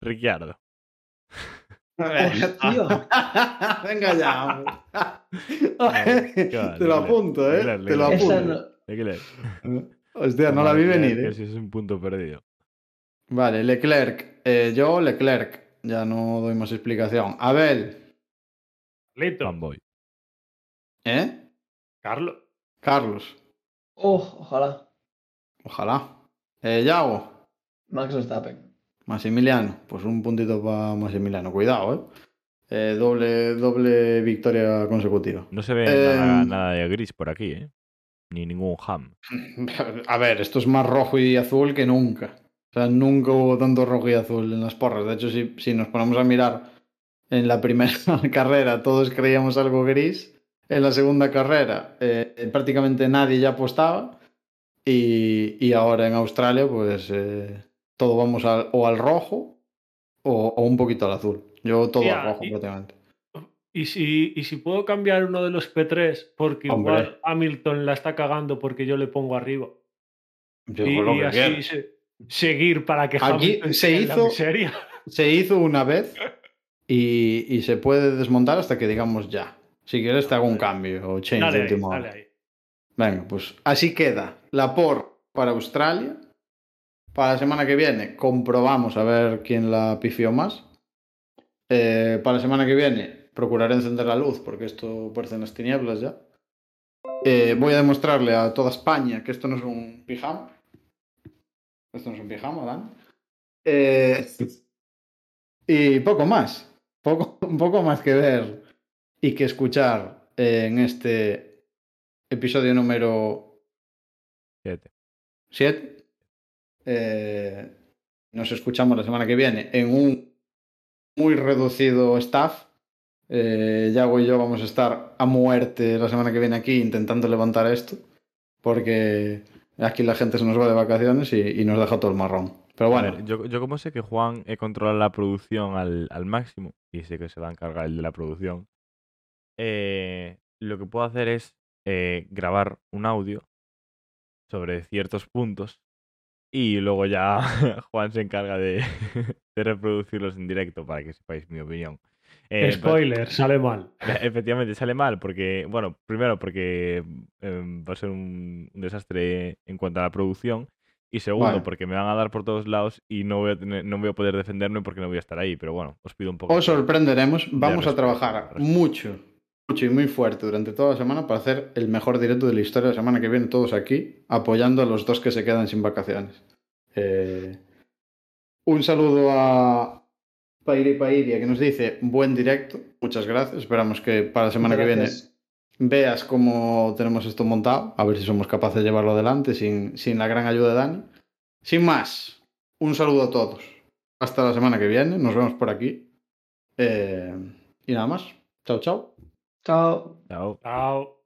Ricciardo. Hostia. (laughs) Venga ya. va, (laughs) Te lo Leclerc, apunto, eh. Te lo apunto. Hostia, no la vi venir, eh. Es un punto perdido. Vale, Leclerc. Eh, yo, Leclerc. Ya no doy más explicación. Abel. Lito. Fanboy. ¿Eh? Carlos. Carlos. Oh, ojalá. Ojalá. Eh, Yago. Max Verstappen. Maximiliano. Pues un puntito para Maximiliano. Cuidado, ¿eh? Eh, doble, doble victoria consecutiva. No se ve Eh, nada, nada de gris por aquí, ¿eh? Ni ningún ham. (laughs) A ver, esto es más rojo y azul que nunca. O sea, nunca hubo tanto rojo y azul en las porras. De hecho, si, si nos ponemos a mirar en la primera (laughs) carrera, todos creíamos algo gris. En la segunda carrera, eh, prácticamente nadie ya apostaba. Y, y ahora en Australia, pues eh, todo vamos al, o al rojo o, o un poquito al azul. Yo todo Tía, al rojo y- prácticamente. ¿Y si, y si puedo cambiar uno de los P3 porque Hombre. igual Hamilton la está cagando porque yo le pongo arriba. Yo y lo y que así se- seguir para que Aquí Hamilton se la hizo- miseria. se hizo una vez (laughs) y, y se puede desmontar hasta que digamos ya. Si quieres te hago un cambio o change Dale de ahí, dale. Venga, pues así queda la por para Australia. Para la semana que viene comprobamos a ver quién la pifió más. Eh, para la semana que viene procuraré encender la luz porque esto parece en las tinieblas ya. Eh, voy a demostrarle a toda España que esto no es un pijama. Esto no es un pijama, Dan. Eh, y poco más. Poco, (laughs) un poco más que ver y que escuchar eh, en este episodio número Siete. 7. Eh, nos escuchamos la semana que viene en un muy reducido staff. Eh, Yago y yo vamos a estar a muerte la semana que viene aquí intentando levantar esto. Porque aquí la gente se nos va de vacaciones y, y nos deja todo el marrón. Pero A bueno, ver, yo, yo como sé que Juan eh, controla la producción al, al máximo y sé que se va a encargar el de la producción, eh, lo que puedo hacer es eh, grabar un audio sobre ciertos puntos y luego ya (laughs) Juan se encarga de, (laughs) de reproducirlos en directo para que sepáis mi opinión. Eh, pero- Spoiler, sale mal. (laughs) Efectivamente, sale mal porque, bueno, primero porque em, va a ser un, un desastre en cuanto a la producción y segundo porque me van a dar por todos lados y no voy a, tener- no voy a poder defenderme porque no voy a estar ahí, pero bueno, os pido un poco. os sorprenderemos. Vamos a trabajar mucho, mucho y muy fuerte durante toda la semana para hacer el mejor directo de la historia la semana que viene, todos aquí, apoyando a los dos que se quedan sin vacaciones. Eh, Un saludo a Pairi Pairia que nos dice buen directo. Muchas gracias. Esperamos que para la semana que viene. Veas cómo tenemos esto montado. A ver si somos capaces de llevarlo adelante sin, sin la gran ayuda de Dani. Sin más, un saludo a todos. Hasta la semana que viene. Nos vemos por aquí. Eh, y nada más. Chao, chao. Chao. Chao. Chao.